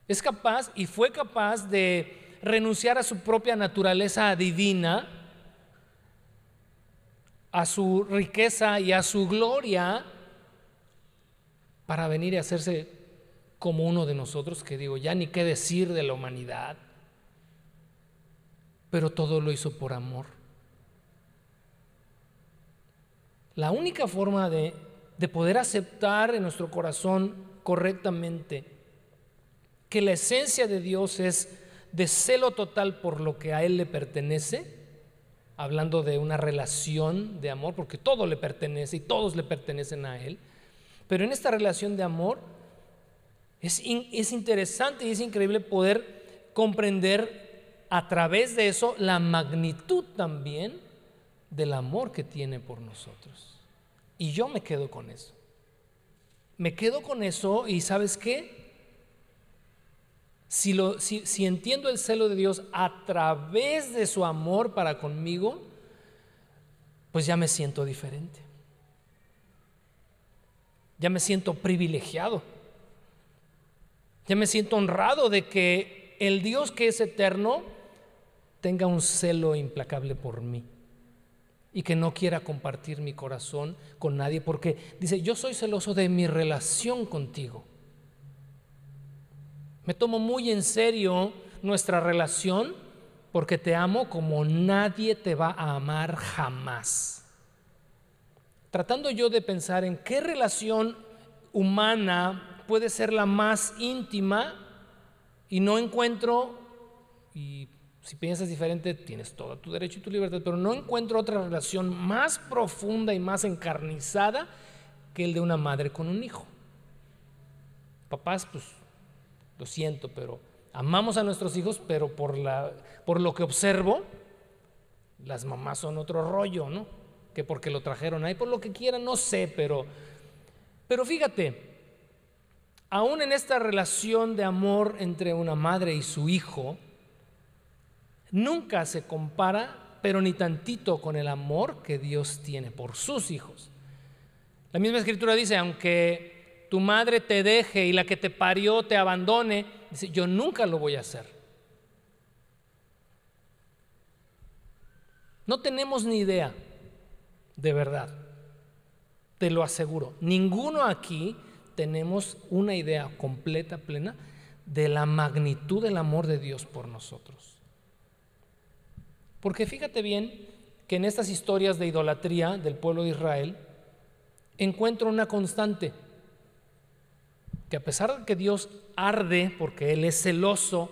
Es capaz y fue capaz de renunciar a su propia naturaleza divina a su riqueza y a su gloria para venir y hacerse como uno de nosotros, que digo, ya ni qué decir de la humanidad, pero todo lo hizo por amor. La única forma de, de poder aceptar en nuestro corazón correctamente que la esencia de Dios es de celo total por lo que a Él le pertenece, hablando de una relación de amor, porque todo le pertenece y todos le pertenecen a Él. Pero en esta relación de amor es, es interesante y es increíble poder comprender a través de eso la magnitud también del amor que tiene por nosotros. Y yo me quedo con eso. Me quedo con eso y sabes qué? Si, lo, si, si entiendo el celo de Dios a través de su amor para conmigo, pues ya me siento diferente. Ya me siento privilegiado. Ya me siento honrado de que el Dios que es eterno tenga un celo implacable por mí y que no quiera compartir mi corazón con nadie porque dice, yo soy celoso de mi relación contigo. Me tomo muy en serio nuestra relación porque te amo como nadie te va a amar jamás. Tratando yo de pensar en qué relación humana puede ser la más íntima y no encuentro, si piensas diferente, tienes todo tu derecho y tu libertad, pero no encuentro otra relación más profunda y más encarnizada que el de una madre con un hijo. Papás, pues lo siento, pero amamos a nuestros hijos, pero por, la, por lo que observo, las mamás son otro rollo, ¿no? Que porque lo trajeron ahí, por lo que quieran, no sé, pero, pero fíjate, aún en esta relación de amor entre una madre y su hijo, nunca se compara, pero ni tantito con el amor que Dios tiene por sus hijos. La misma escritura dice, aunque tu madre te deje y la que te parió te abandone, dice, yo nunca lo voy a hacer. No tenemos ni idea, de verdad, te lo aseguro. Ninguno aquí tenemos una idea completa, plena, de la magnitud del amor de Dios por nosotros. Porque fíjate bien que en estas historias de idolatría del pueblo de Israel encuentro una constante, que a pesar de que Dios arde porque Él es celoso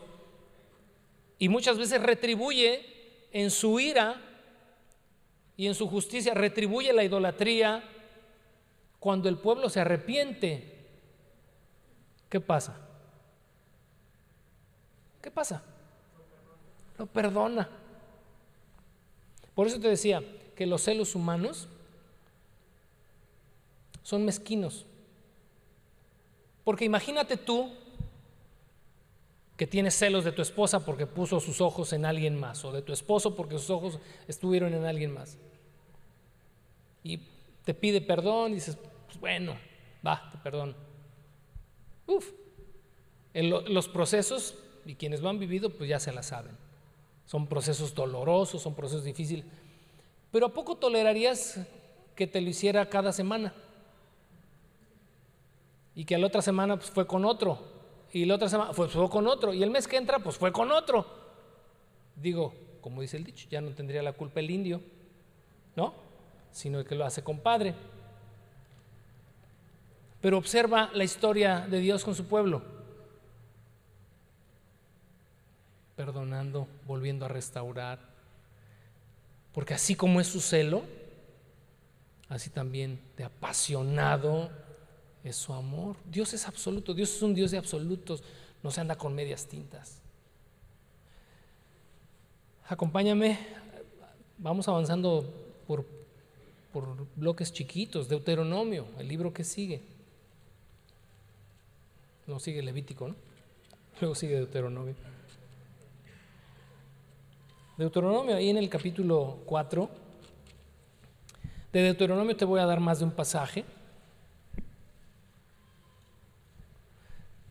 y muchas veces retribuye en su ira y en su justicia, retribuye la idolatría, cuando el pueblo se arrepiente, ¿qué pasa? ¿Qué pasa? Lo perdona. Por eso te decía que los celos humanos son mezquinos. Porque imagínate tú que tienes celos de tu esposa porque puso sus ojos en alguien más, o de tu esposo porque sus ojos estuvieron en alguien más. Y te pide perdón y dices, pues bueno, va, te perdono. Uf, los procesos, y quienes lo han vivido, pues ya se la saben. Son procesos dolorosos, son procesos difíciles. Pero ¿a poco tolerarías que te lo hiciera cada semana? Y que la otra semana pues, fue con otro. Y la otra semana pues, fue con otro. Y el mes que entra pues fue con otro. Digo, como dice el dicho, ya no tendría la culpa el indio, ¿no? Sino que lo hace compadre. Pero observa la historia de Dios con su pueblo. Perdonando, volviendo a restaurar. Porque así como es su celo, así también de apasionado es su amor. Dios es absoluto, Dios es un Dios de absolutos, no se anda con medias tintas. Acompáñame, vamos avanzando por, por bloques chiquitos, Deuteronomio, el libro que sigue. No sigue Levítico, ¿no? Luego sigue Deuteronomio. Deuteronomio, ahí en el capítulo 4, de Deuteronomio te voy a dar más de un pasaje.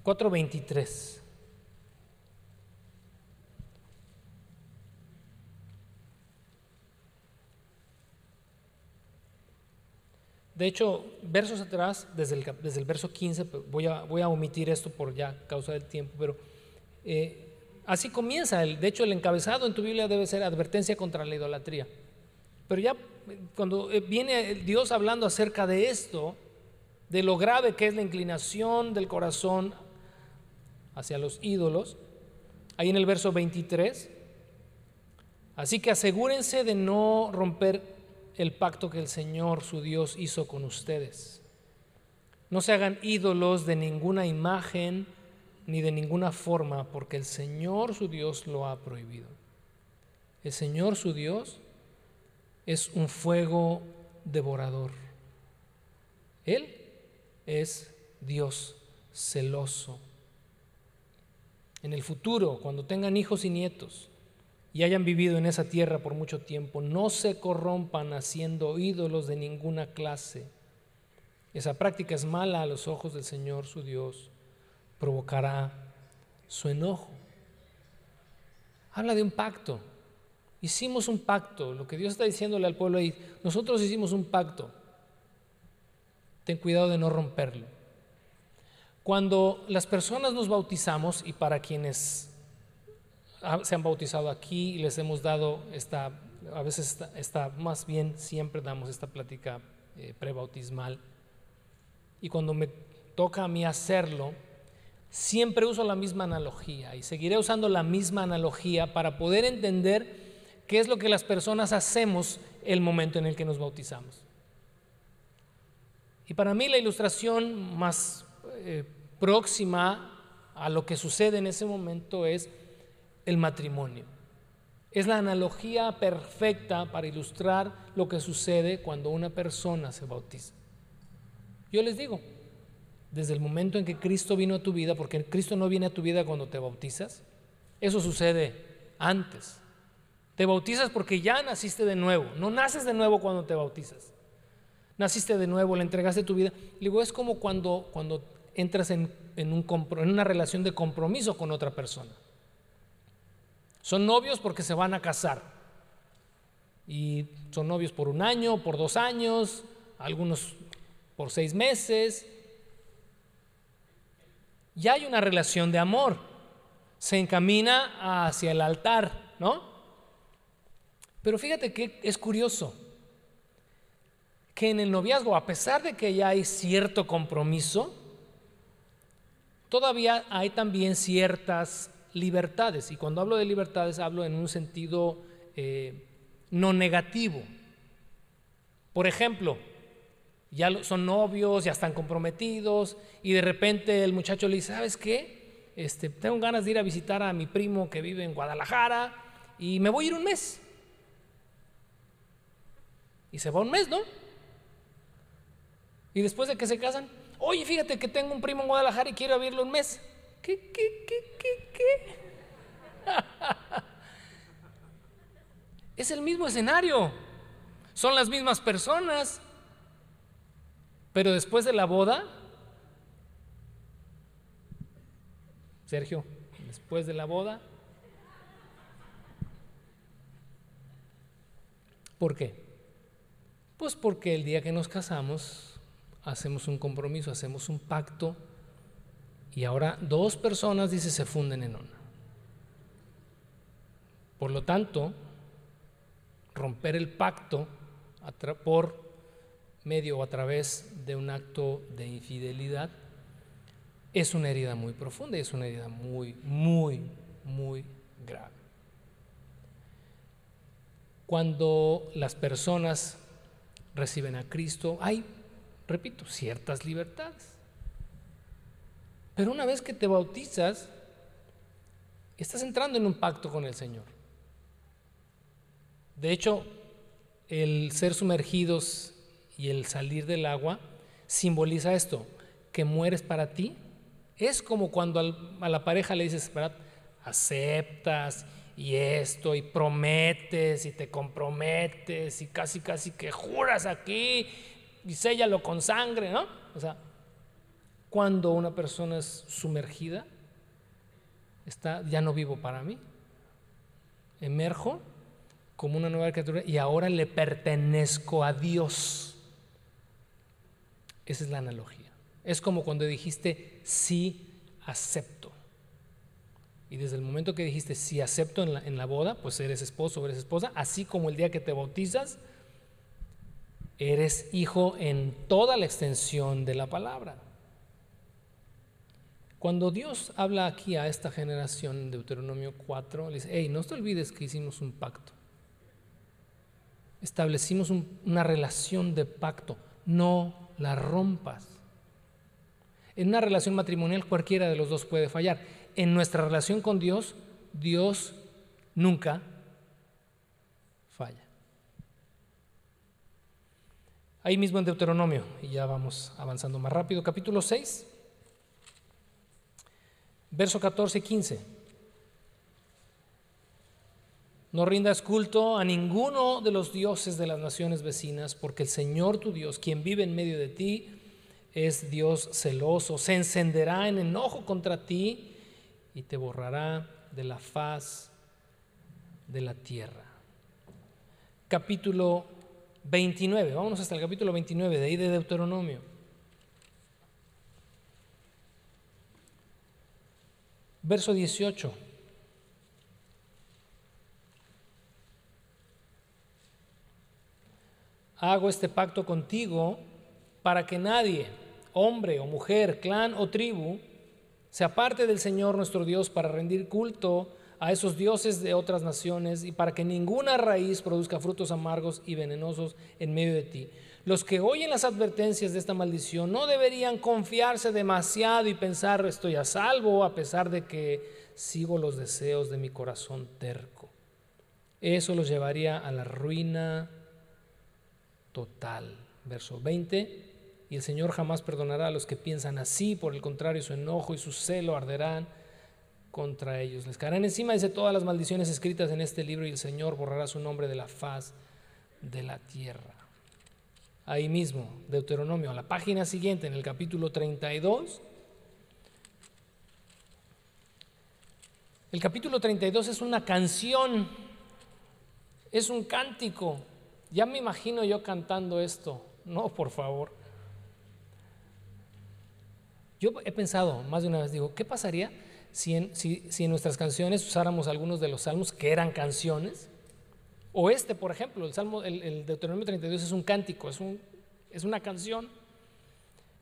4.23. De hecho, versos atrás, desde el, desde el verso 15, voy a, voy a, omitir esto por ya causa del tiempo, pero eh, Así comienza. El, de hecho, el encabezado en tu Biblia debe ser advertencia contra la idolatría. Pero ya cuando eh, viene Dios hablando acerca de esto, de lo grave que es la inclinación del corazón hacia los ídolos, ahí en el verso 23, así que asegúrense de no romper el pacto que el Señor su Dios hizo con ustedes. No se hagan ídolos de ninguna imagen ni de ninguna forma, porque el Señor su Dios lo ha prohibido. El Señor su Dios es un fuego devorador. Él es Dios celoso. En el futuro, cuando tengan hijos y nietos y hayan vivido en esa tierra por mucho tiempo, no se corrompan haciendo ídolos de ninguna clase. Esa práctica es mala a los ojos del Señor su Dios, provocará su enojo. Habla de un pacto. Hicimos un pacto, lo que Dios está diciéndole al pueblo ahí, nosotros hicimos un pacto. Ten cuidado de no romperlo. Cuando las personas nos bautizamos, y para quienes se han bautizado aquí y les hemos dado esta, a veces está, más bien siempre damos esta plática eh, prebautismal, y cuando me toca a mí hacerlo, siempre uso la misma analogía y seguiré usando la misma analogía para poder entender qué es lo que las personas hacemos el momento en el que nos bautizamos. Y para mí la ilustración más eh, próxima a lo que sucede en ese momento es el matrimonio. Es la analogía perfecta para ilustrar lo que sucede cuando una persona se bautiza. Yo les digo, desde el momento en que Cristo vino a tu vida, porque Cristo no viene a tu vida cuando te bautizas, eso sucede antes. Te bautizas porque ya naciste de nuevo, no naces de nuevo cuando te bautizas naciste de nuevo, le entregaste tu vida. digo, es como cuando, cuando entras en, en una relación de compromiso con otra persona. Son novios porque se van a casar. Y son novios por un año, por dos años, algunos por seis meses. Ya hay una relación de amor. Se encamina hacia el altar, ¿no? Pero fíjate que es curioso que en el noviazgo, a pesar de que ya hay cierto compromiso, todavía hay también ciertas libertades. Y cuando hablo de libertades hablo en un sentido eh, no negativo. Por ejemplo, ya son novios, ya están comprometidos y de repente el muchacho le dice, ¿sabes qué? Este, tengo ganas de ir a visitar a mi primo que vive en Guadalajara y me voy a ir un mes. Y se va un mes, ¿no? Y después de que se casan, oye, fíjate que tengo un primo en Guadalajara y quiero verlo un mes. ¿Qué, qué, qué, qué, qué? es el mismo escenario. Son las mismas personas. Pero después de la boda, Sergio, después de la boda, ¿por qué? Pues porque el día que nos casamos hacemos un compromiso, hacemos un pacto y ahora dos personas, dice, se funden en una. Por lo tanto, romper el pacto por medio o a través de un acto de infidelidad es una herida muy profunda y es una herida muy, muy, muy grave. Cuando las personas reciben a Cristo, hay repito, ciertas libertades. Pero una vez que te bautizas, estás entrando en un pacto con el Señor. De hecho, el ser sumergidos y el salir del agua simboliza esto, que mueres para ti. Es como cuando a la pareja le dices, aceptas y esto y prometes y te comprometes y casi casi que juras aquí y séllalo con sangre, ¿no? O sea, cuando una persona es sumergida, está, ya no vivo para mí. Emerjo como una nueva criatura y ahora le pertenezco a Dios. Esa es la analogía. Es como cuando dijiste sí acepto. Y desde el momento que dijiste sí acepto en la, en la boda, pues eres esposo o eres esposa, así como el día que te bautizas, Eres hijo en toda la extensión de la palabra. Cuando Dios habla aquí a esta generación en Deuteronomio 4, le dice, hey, no te olvides que hicimos un pacto. Establecimos una relación de pacto. No la rompas. En una relación matrimonial cualquiera de los dos puede fallar. En nuestra relación con Dios, Dios nunca falla. Ahí mismo en Deuteronomio, y ya vamos avanzando más rápido, capítulo 6, verso 14 y 15. No rindas culto a ninguno de los dioses de las naciones vecinas, porque el Señor tu Dios, quien vive en medio de ti, es Dios celoso. Se encenderá en enojo contra ti y te borrará de la faz de la tierra. Capítulo 29, vámonos hasta el capítulo 29 de ahí de Deuteronomio. Verso 18. Hago este pacto contigo para que nadie, hombre o mujer, clan o tribu, se aparte del Señor nuestro Dios para rendir culto a esos dioses de otras naciones y para que ninguna raíz produzca frutos amargos y venenosos en medio de ti. Los que oyen las advertencias de esta maldición no deberían confiarse demasiado y pensar estoy a salvo a pesar de que sigo los deseos de mi corazón terco. Eso los llevaría a la ruina total. Verso 20. Y el Señor jamás perdonará a los que piensan así, por el contrario, su enojo y su celo arderán contra ellos. Les caerán encima, dice, todas las maldiciones escritas en este libro y el Señor borrará su nombre de la faz de la tierra. Ahí mismo, Deuteronomio, a la página siguiente, en el capítulo 32. El capítulo 32 es una canción, es un cántico ya me imagino yo cantando esto. No, por favor. Yo he pensado más de una vez, digo, ¿qué pasaría si en, nuestras canciones usáramos algunos de los salmos que eran canciones? O este, por ejemplo, el Salmo, el, Deuteronomio 32 es un cántico, es, un, es una canción.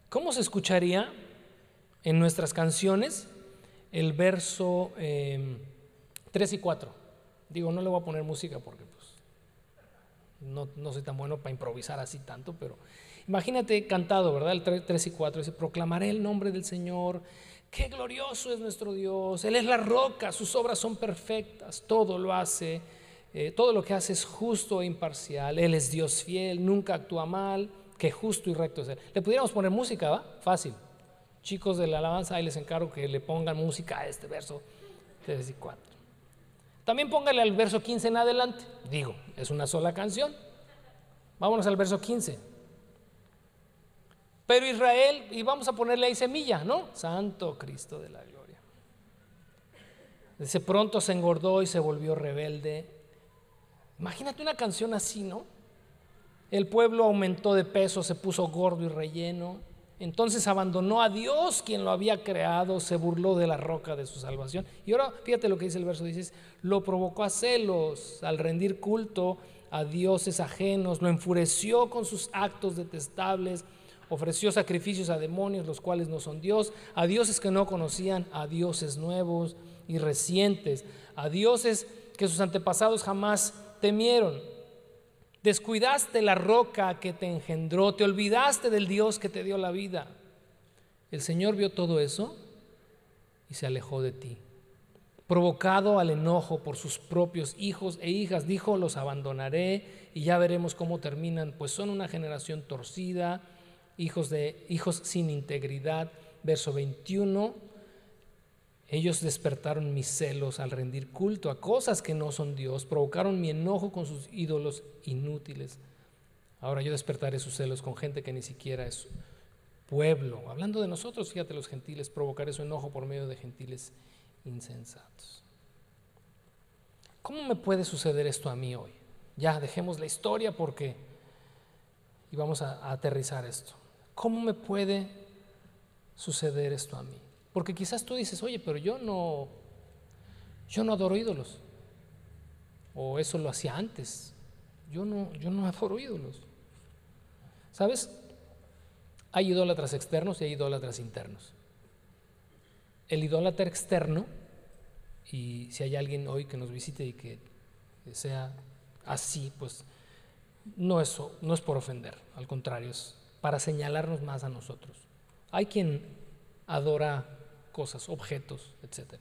¿Cómo se escucharía en nuestras canciones el verso 3 em, y 4? Digo, no le voy a poner música porque no, soy tan bueno para improvisar así tanto, pero imagínate cantado, ¿verdad? El 3, y 4 dice, proclamaré el nombre del Señor, qué glorioso es nuestro Dios, Él es la roca, sus obras son perfectas, todo lo hace, eh, todo lo que hace es justo e imparcial, Él es Dios fiel, nunca actúa mal, que justo y recto es Él. Le pudiéramos poner música, ¿va? Fácil. Chicos de la alabanza, ahí les encargo que le pongan música a este verso 3 y 4. También póngale al verso 15 en adelante. Digo, es una sola canción. Vámonos al verso 15. Pero Israel, y vamos a ponerle ahí semilla, ¿no? Santo Cristo de la gloria. Ese pronto se engordó y se volvió rebelde. Imagínate una canción así, ¿no? El pueblo aumentó de peso, se puso gordo y relleno. Entonces abandonó a Dios quien lo había creado, se burló de la roca de su salvación. Y ahora fíjate lo que dice el verso, dice, lo provocó a celos al rendir culto a dioses ajenos, lo enfureció con sus actos detestables, ofreció sacrificios a demonios, los cuales no son Dios, a dioses que no conocían, a dioses nuevos y recientes, a dioses que sus antepasados jamás temieron. Descuidaste la roca que te engendró, te olvidaste del Dios que te dio la vida. El Señor vio todo eso y se alejó de ti. Provocado al enojo por sus propios hijos e hijas, dijo, los abandonaré y ya veremos cómo terminan, pues son una generación torcida, hijos de hijos sin integridad. Verso 21 ellos despertaron mis celos al rendir culto a cosas que no son Dios, provocaron mi enojo con sus ídolos inútiles. Ahora yo despertaré sus celos con gente que ni siquiera es pueblo. Hablando de nosotros, fíjate los gentiles, provocaré su enojo por medio de gentiles insensatos. ¿Cómo me puede suceder esto a mí hoy? Ya, dejemos la historia porque y vamos a, a aterrizar esto. ¿Cómo me puede suceder esto a mí? Porque quizás tú dices, oye, pero yo no, yo no adoro ídolos. O eso lo hacía antes. Yo no, yo no adoro ídolos. ¿Sabes? Hay idólatras externos y hay idólatras internos. El idólatra externo, y si hay alguien hoy que nos visite y que sea así, pues no, eso, no es por ofender, al contrario, es para señalarnos más a nosotros. Hay quien adora cosas, objetos, etc.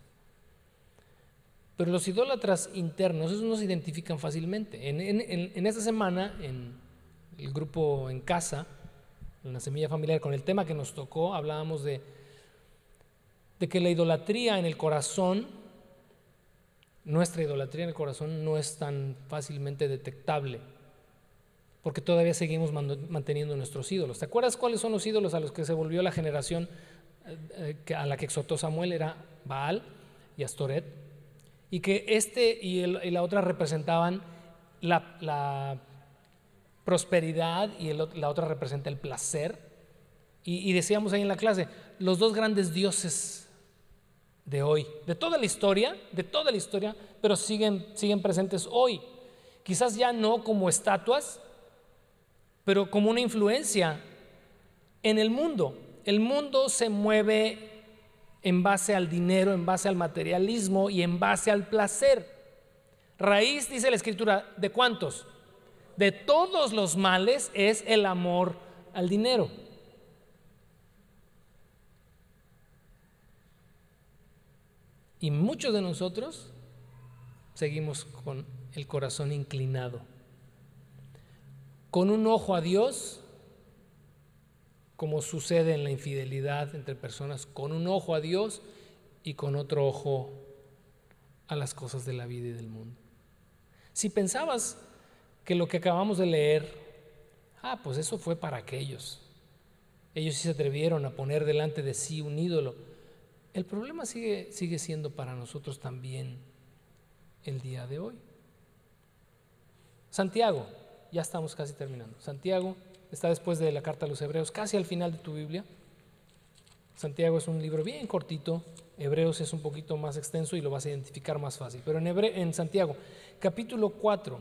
Pero los idólatras internos, esos no se identifican fácilmente. En, esta semana, en el grupo en casa, en la semilla familiar, con el tema que nos tocó, hablábamos de que la idolatría en el corazón, nuestra idolatría en el corazón no es tan fácilmente detectable, porque todavía seguimos manteniendo nuestros ídolos. ¿Te acuerdas cuáles son los ídolos a los que se volvió la generación eh, eh, a la que exhortó Samuel? Era Baal y Astoret y que este y, la otra representaban la, prosperidad y la otra representa el placer. Y, decíamos ahí en la clase, los dos grandes dioses de hoy, de toda la historia, de toda la historia, pero siguen, siguen presentes hoy. Quizás ya no como estatuas, pero como una influencia en el mundo. El mundo se mueve en base al dinero, en base al materialismo y en base al placer. Raíz, dice la escritura, ¿de cuántos? De todos los males es el amor al dinero. Y muchos de nosotros seguimos con el corazón inclinado, con un ojo a Dios como sucede en la infidelidad entre personas, con un ojo a Dios y con otro ojo a las cosas de la vida y del mundo. Si pensabas que lo que acabamos de leer, ah, pues eso fue para aquellos, ellos sí se atrevieron a poner delante de sí un ídolo, el problema sigue, sigue siendo para nosotros también el día de hoy. Santiago, ya estamos casi terminando. Santiago está después de la carta a los Hebreos, casi al final de tu Biblia. Santiago es un libro bien cortito, Hebreos es un poquito más extenso y lo vas a identificar más fácil. Pero en, en Santiago, capítulo 4,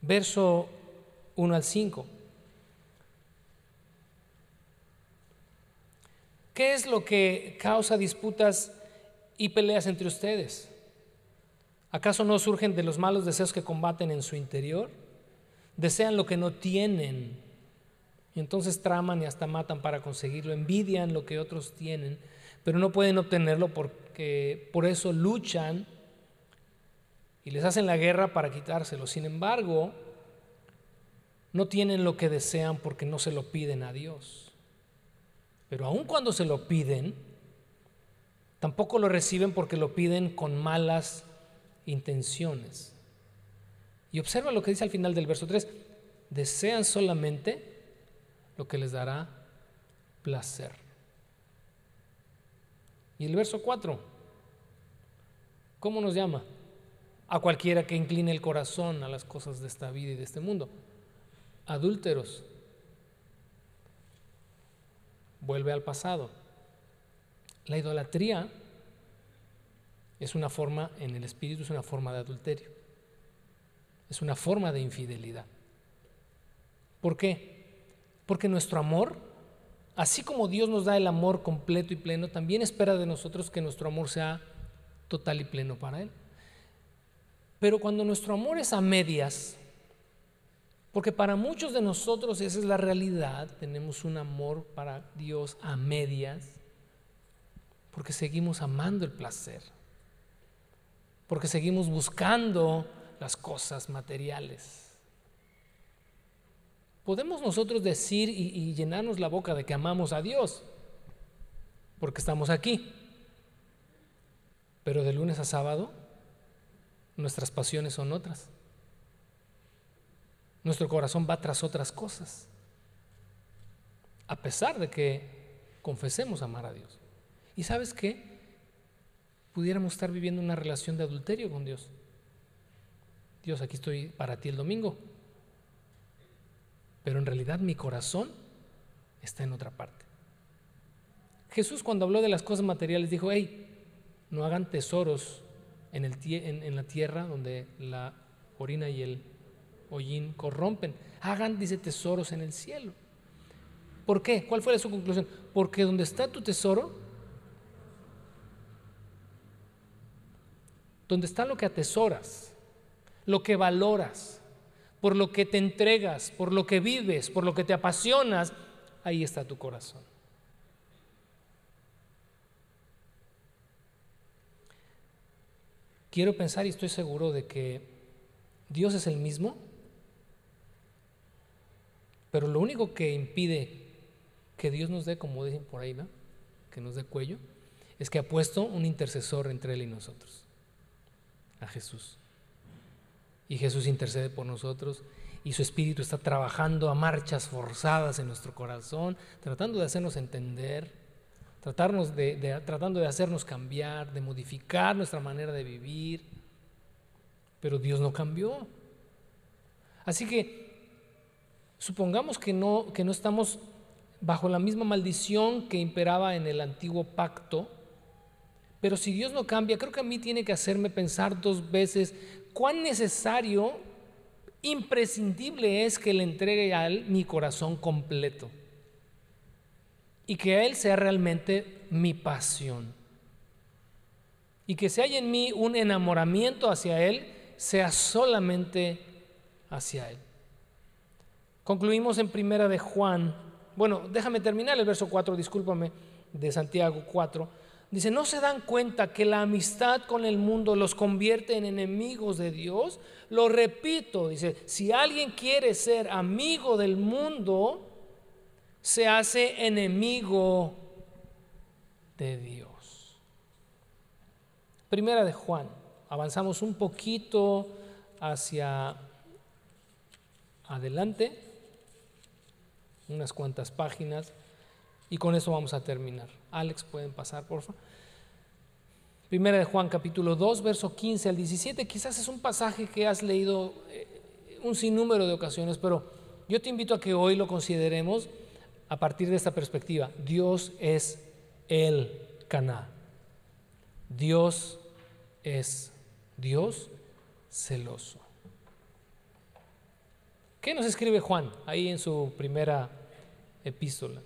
verso 1 al 5. ¿Qué es lo que causa disputas y peleas entre ustedes? ¿Acaso no surgen de los malos deseos que combaten en su interior? Desean lo que no tienen y entonces traman y hasta matan para conseguirlo, envidian lo que otros tienen, pero no pueden obtenerlo porque por eso luchan y les hacen la guerra para quitárselo. Sin embargo, no tienen lo que desean porque no se lo piden a Dios. Pero aun cuando se lo piden, tampoco lo reciben porque lo piden con malas intenciones. Y observa lo que dice al final del verso 3. Desean solamente lo que les dará placer. Y el verso 4, ¿cómo nos llama? A cualquiera que incline el corazón a las cosas de esta vida y de este mundo. Adúlteros. Vuelve al pasado. La idolatría es una forma, en el espíritu es una forma de adulterio. Es una forma de infidelidad. ¿Por qué? Porque nuestro amor, así como Dios nos da el amor completo y pleno, también espera de nosotros que nuestro amor sea total y pleno para Él. Pero cuando nuestro amor es a medias, porque para muchos de nosotros esa es la realidad, tenemos un amor para Dios a medias, porque seguimos amando el placer, porque seguimos buscando las cosas materiales. Podemos nosotros decir y, llenarnos la boca de que amamos a Dios, porque estamos aquí. Pero de lunes a sábado, nuestras pasiones son otras. Nuestro corazón va tras otras cosas. A pesar de que confesemos amar a Dios. ¿Y sabes qué? Pudiéramos estar viviendo una relación de adulterio con Dios. Dios, aquí estoy para ti el domingo. Pero en realidad mi corazón está en otra parte. Jesús cuando habló de las cosas materiales dijo, hey, no hagan tesoros en, el, en, la tierra donde la orina y el hollín corrompen. Hagan, dice, tesoros en el cielo. ¿Por qué? ¿Cuál fue su conclusión? Porque donde está tu tesoro, donde está lo que atesoras, lo que valoras, por lo que te entregas, por lo que vives, por lo que te apasionas, ahí está tu corazón. Quiero pensar y estoy seguro de que Dios es el mismo, pero lo único que impide que Dios nos dé, como dicen por ahí, ¿no? que nos dé cuello, es que ha puesto un intercesor entre Él y nosotros, a Jesús. Y Jesús intercede por nosotros y su Espíritu está trabajando a marchas forzadas en nuestro corazón, tratando de hacernos entender, tratarnos de, tratando de hacernos cambiar, de modificar nuestra manera de vivir. Pero Dios no cambió. Así que supongamos que no, que no estamos bajo la misma maldición que imperaba en el antiguo pacto, pero si Dios no cambia, creo que a mí tiene que hacerme pensar dos veces cuán necesario, imprescindible es que le entregue a Él mi corazón completo y que Él sea realmente mi pasión. Y que si hay en mí un enamoramiento hacia Él, sea solamente hacia Él. Concluimos en primera de Juan. Bueno, déjame terminar el verso 4, discúlpame, de Santiago 4. Dice, ¿no se dan cuenta que la amistad con el mundo los convierte en enemigos de Dios? Lo repito, dice, si alguien quiere ser amigo del mundo, se hace enemigo de Dios. Primera de Juan, avanzamos un poquito hacia adelante, unas cuantas páginas, y con eso vamos a terminar. Alex, pueden pasar, por favor. Primera de Juan capítulo 2, verso 15 al 17, quizás es un pasaje que has leído eh, un sinnúmero de ocasiones, pero yo te invito a que hoy lo consideremos a partir de esta perspectiva. Dios es el Caná. Dios es Dios celoso. ¿Qué nos escribe Juan ahí en su primera epístola?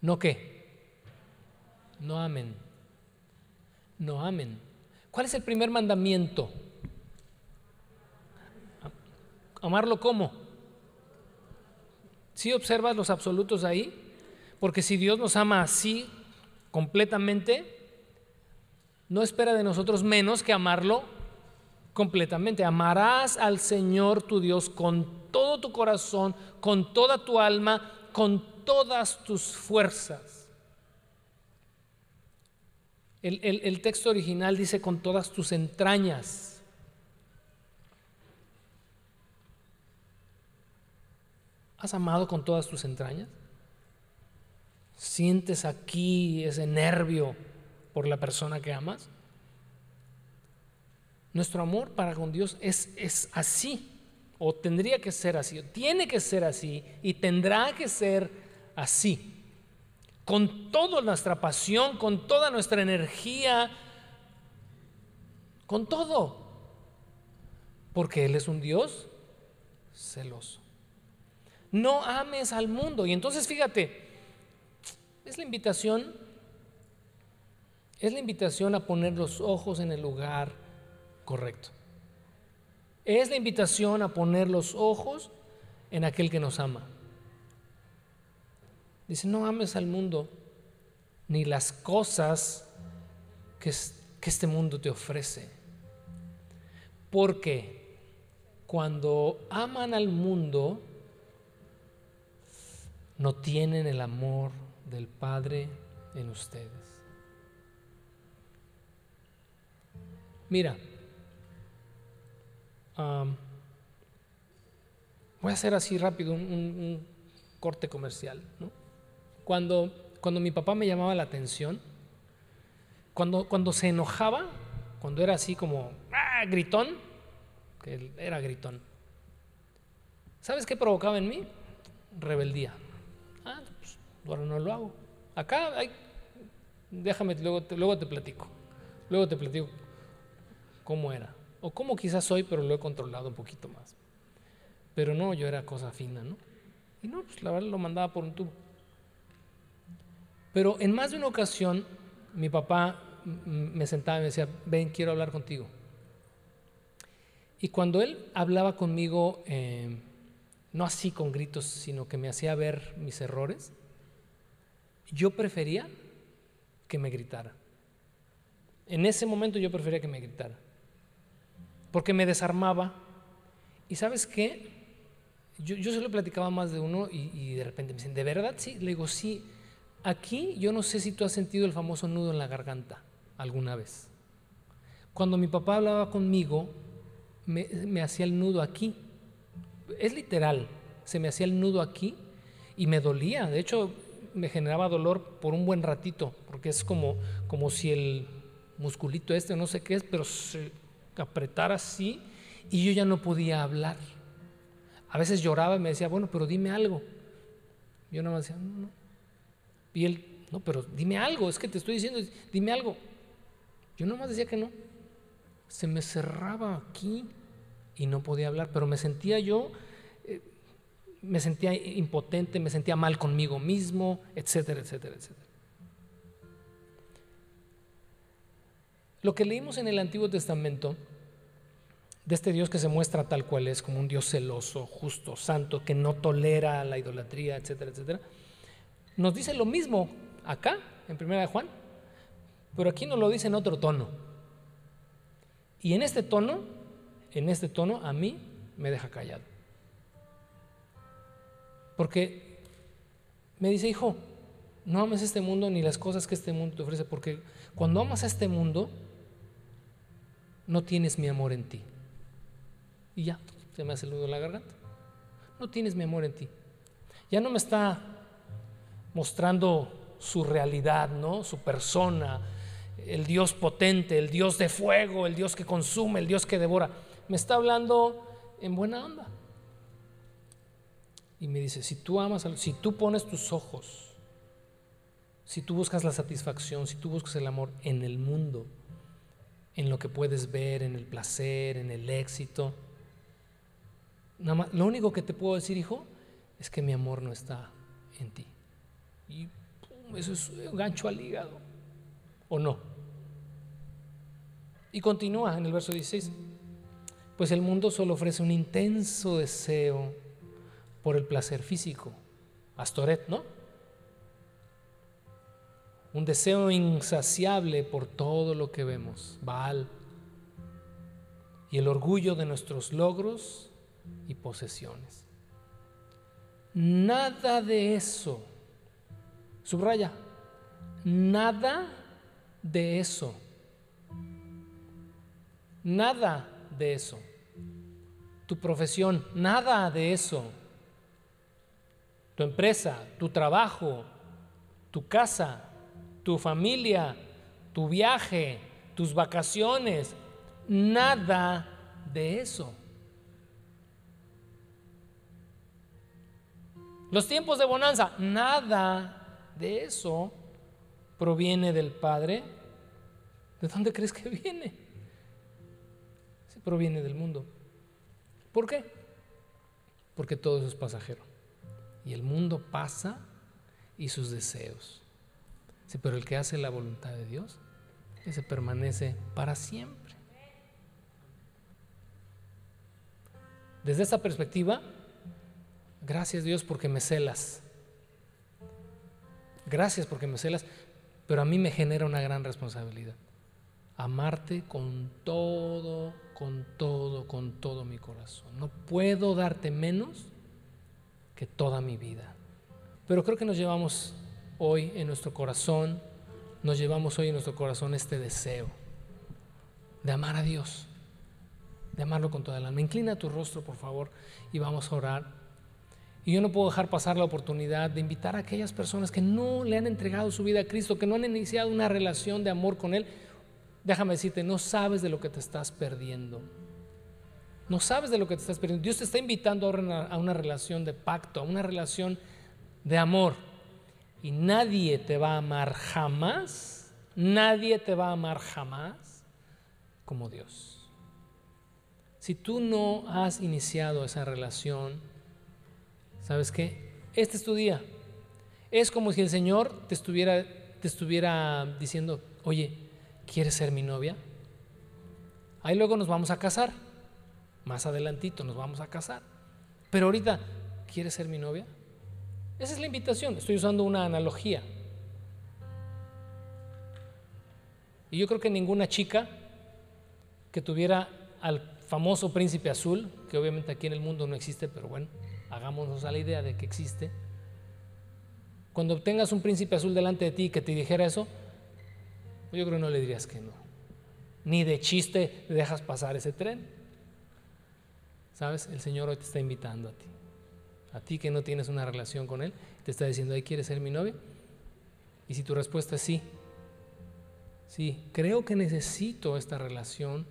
No qué. No amen. No amen. ¿Cuál es el primer mandamiento? Amarlo cómo? Si observas los absolutos ahí? Porque si Dios nos ama así, completamente, no espera de nosotros menos que amarlo completamente. Amarás al Señor tu Dios con todo tu corazón, con toda tu alma, con todas tus fuerzas. El, el texto original dice con todas tus entrañas. ¿Has amado con todas tus entrañas? ¿Sientes aquí ese nervio por la persona que amas? Nuestro amor para con Dios es, es así, o tendría que ser así, o tiene que ser así, y tendrá que ser así. Con toda nuestra pasión, con toda nuestra energía, con todo. Porque Él es un Dios celoso. No ames al mundo. Y entonces fíjate, es la invitación, es la invitación a poner los ojos en el lugar correcto. Es la invitación a poner los ojos en aquel que nos ama. Dice, no ames al mundo ni las cosas que, que este mundo te ofrece. Porque cuando aman al mundo, no tienen el amor del Padre en ustedes. Mira, voy a hacer así rápido un, corte comercial. Cuando, cuando mi papá me llamaba la atención, cuando, cuando se enojaba, cuando era así como ¡ah! gritón, que él era gritón, ¿sabes qué provocaba en mí? Rebeldía. Ah, pues, ahora no lo hago. Acá déjame, luego te, luego te platico. Luego te platico cómo era. O cómo quizás soy, pero lo he controlado un poquito más. Pero no, yo era cosa fina, ¿no? Y no, pues la verdad lo mandaba por un tubo. Pero en más de una ocasión, mi papá me sentaba y me decía, ven, quiero hablar contigo. Y cuando él hablaba conmigo, eh, no así con gritos, sino que me hacía ver mis errores, yo prefería que me gritara. En ese momento yo prefería que me gritara, porque me desarmaba. ¿Y sabes qué? Yo, yo se lo platicaba más de uno y, y de repente me dicen, ¿de verdad? Sí, le digo, sí. Aquí yo no sé si tú has sentido el famoso nudo en la garganta alguna vez. Cuando mi papá hablaba conmigo, me, hacía el nudo aquí. Es literal, se me hacía el nudo aquí y me dolía. De hecho, me generaba dolor por un buen ratito, porque es como, como si el musculito este, no sé qué es, pero se apretara así y yo ya no podía hablar. A veces lloraba y me decía, bueno, pero dime algo. Yo nada más decía, no, no. Y él, no, pero dime algo, es que te estoy diciendo, dime algo. Yo nada más decía que no. Se me cerraba aquí y no podía hablar, pero me sentía yo, eh, me sentía impotente, me sentía mal conmigo mismo, etcétera, etcétera, etcétera. Lo que leímos en el Antiguo Testamento, de este Dios que se muestra tal cual es, como un Dios celoso, justo, santo, que no tolera la idolatría, etcétera, etcétera, nos dice lo mismo acá, en Primera de Juan, pero aquí nos lo dice en otro tono. Y en este tono, en este tono, a mí me deja callado. Porque me dice, hijo, no ames este mundo ni las cosas que este mundo te ofrece, porque cuando amas a este mundo, no tienes mi amor en ti. Y ya, se me hace el nudo en la garganta. No tienes mi amor en ti. Ya no me está mostrando su realidad, ¿no? Su persona, el Dios potente, el Dios de fuego, el Dios que consume, el Dios que devora. Me está hablando en buena onda. Y me dice, si tú amas, si tú pones tus ojos, si tú buscas la satisfacción, si tú buscas el amor en el mundo, en lo que puedes ver, en el placer, en el éxito. Nada más, lo único que te puedo decir, hijo, es que mi amor no está en ti. Y eso es un gancho al hígado. ¿O no? Y continúa en el verso 16. Pues el mundo solo ofrece un intenso deseo por el placer físico. Astoret, ¿no? un deseo insaciable por todo lo que vemos, Baal, y el orgullo de nuestros logros y posesiones. Nada de eso, subraya, nada de eso, nada de eso, tu profesión, nada de eso, tu empresa, tu trabajo, tu casa, tu familia, tu viaje, tus vacaciones, nada de eso. Los tiempos de bonanza, nada de eso proviene del Padre. ¿De dónde crees que viene? Se proviene del mundo. ¿Por qué? Porque todo eso es pasajero. Y el mundo pasa y sus deseos. Sí, pero el que hace la voluntad de Dios, ese permanece para siempre. Desde esta perspectiva, gracias Dios porque me celas. Gracias porque me celas, pero a mí me genera una gran responsabilidad. Amarte con todo, con todo, con todo mi corazón. No puedo darte menos que toda mi vida. Pero creo que nos llevamos hoy en nuestro corazón, nos llevamos hoy en nuestro corazón este deseo de amar a Dios, de amarlo con toda el alma. Inclina tu rostro, por favor, y vamos a orar. Y yo no puedo dejar pasar la oportunidad de invitar a aquellas personas que no le han entregado su vida a Cristo, que no han iniciado una relación de amor con Él. Déjame decirte, no sabes de lo que te estás perdiendo. No sabes de lo que te estás perdiendo. Dios te está invitando ahora a una relación de pacto, a una relación de amor. Y nadie te va a amar jamás, nadie te va a amar jamás como Dios. Si tú no has iniciado esa relación, ¿sabes qué? Este es tu día. Es como si el Señor te estuviera, te estuviera diciendo, oye, ¿quieres ser mi novia? Ahí luego nos vamos a casar. Más adelantito nos vamos a casar. Pero ahorita, ¿quieres ser mi novia? Esa es la invitación, estoy usando una analogía. Y yo creo que ninguna chica que tuviera al famoso príncipe azul, que obviamente aquí en el mundo no existe, pero bueno, hagámonos a la idea de que existe. Cuando tengas un príncipe azul delante de ti que te dijera eso, yo creo que no le dirías que no. Ni de chiste dejas pasar ese tren. ¿Sabes? El Señor hoy te está invitando a ti. A ti que no tienes una relación con Él, te está diciendo, ¿ahí quieres ser mi novia? Y si tu respuesta es sí, sí, creo que necesito esta relación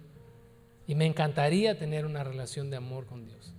y me encantaría tener una relación de amor con Dios.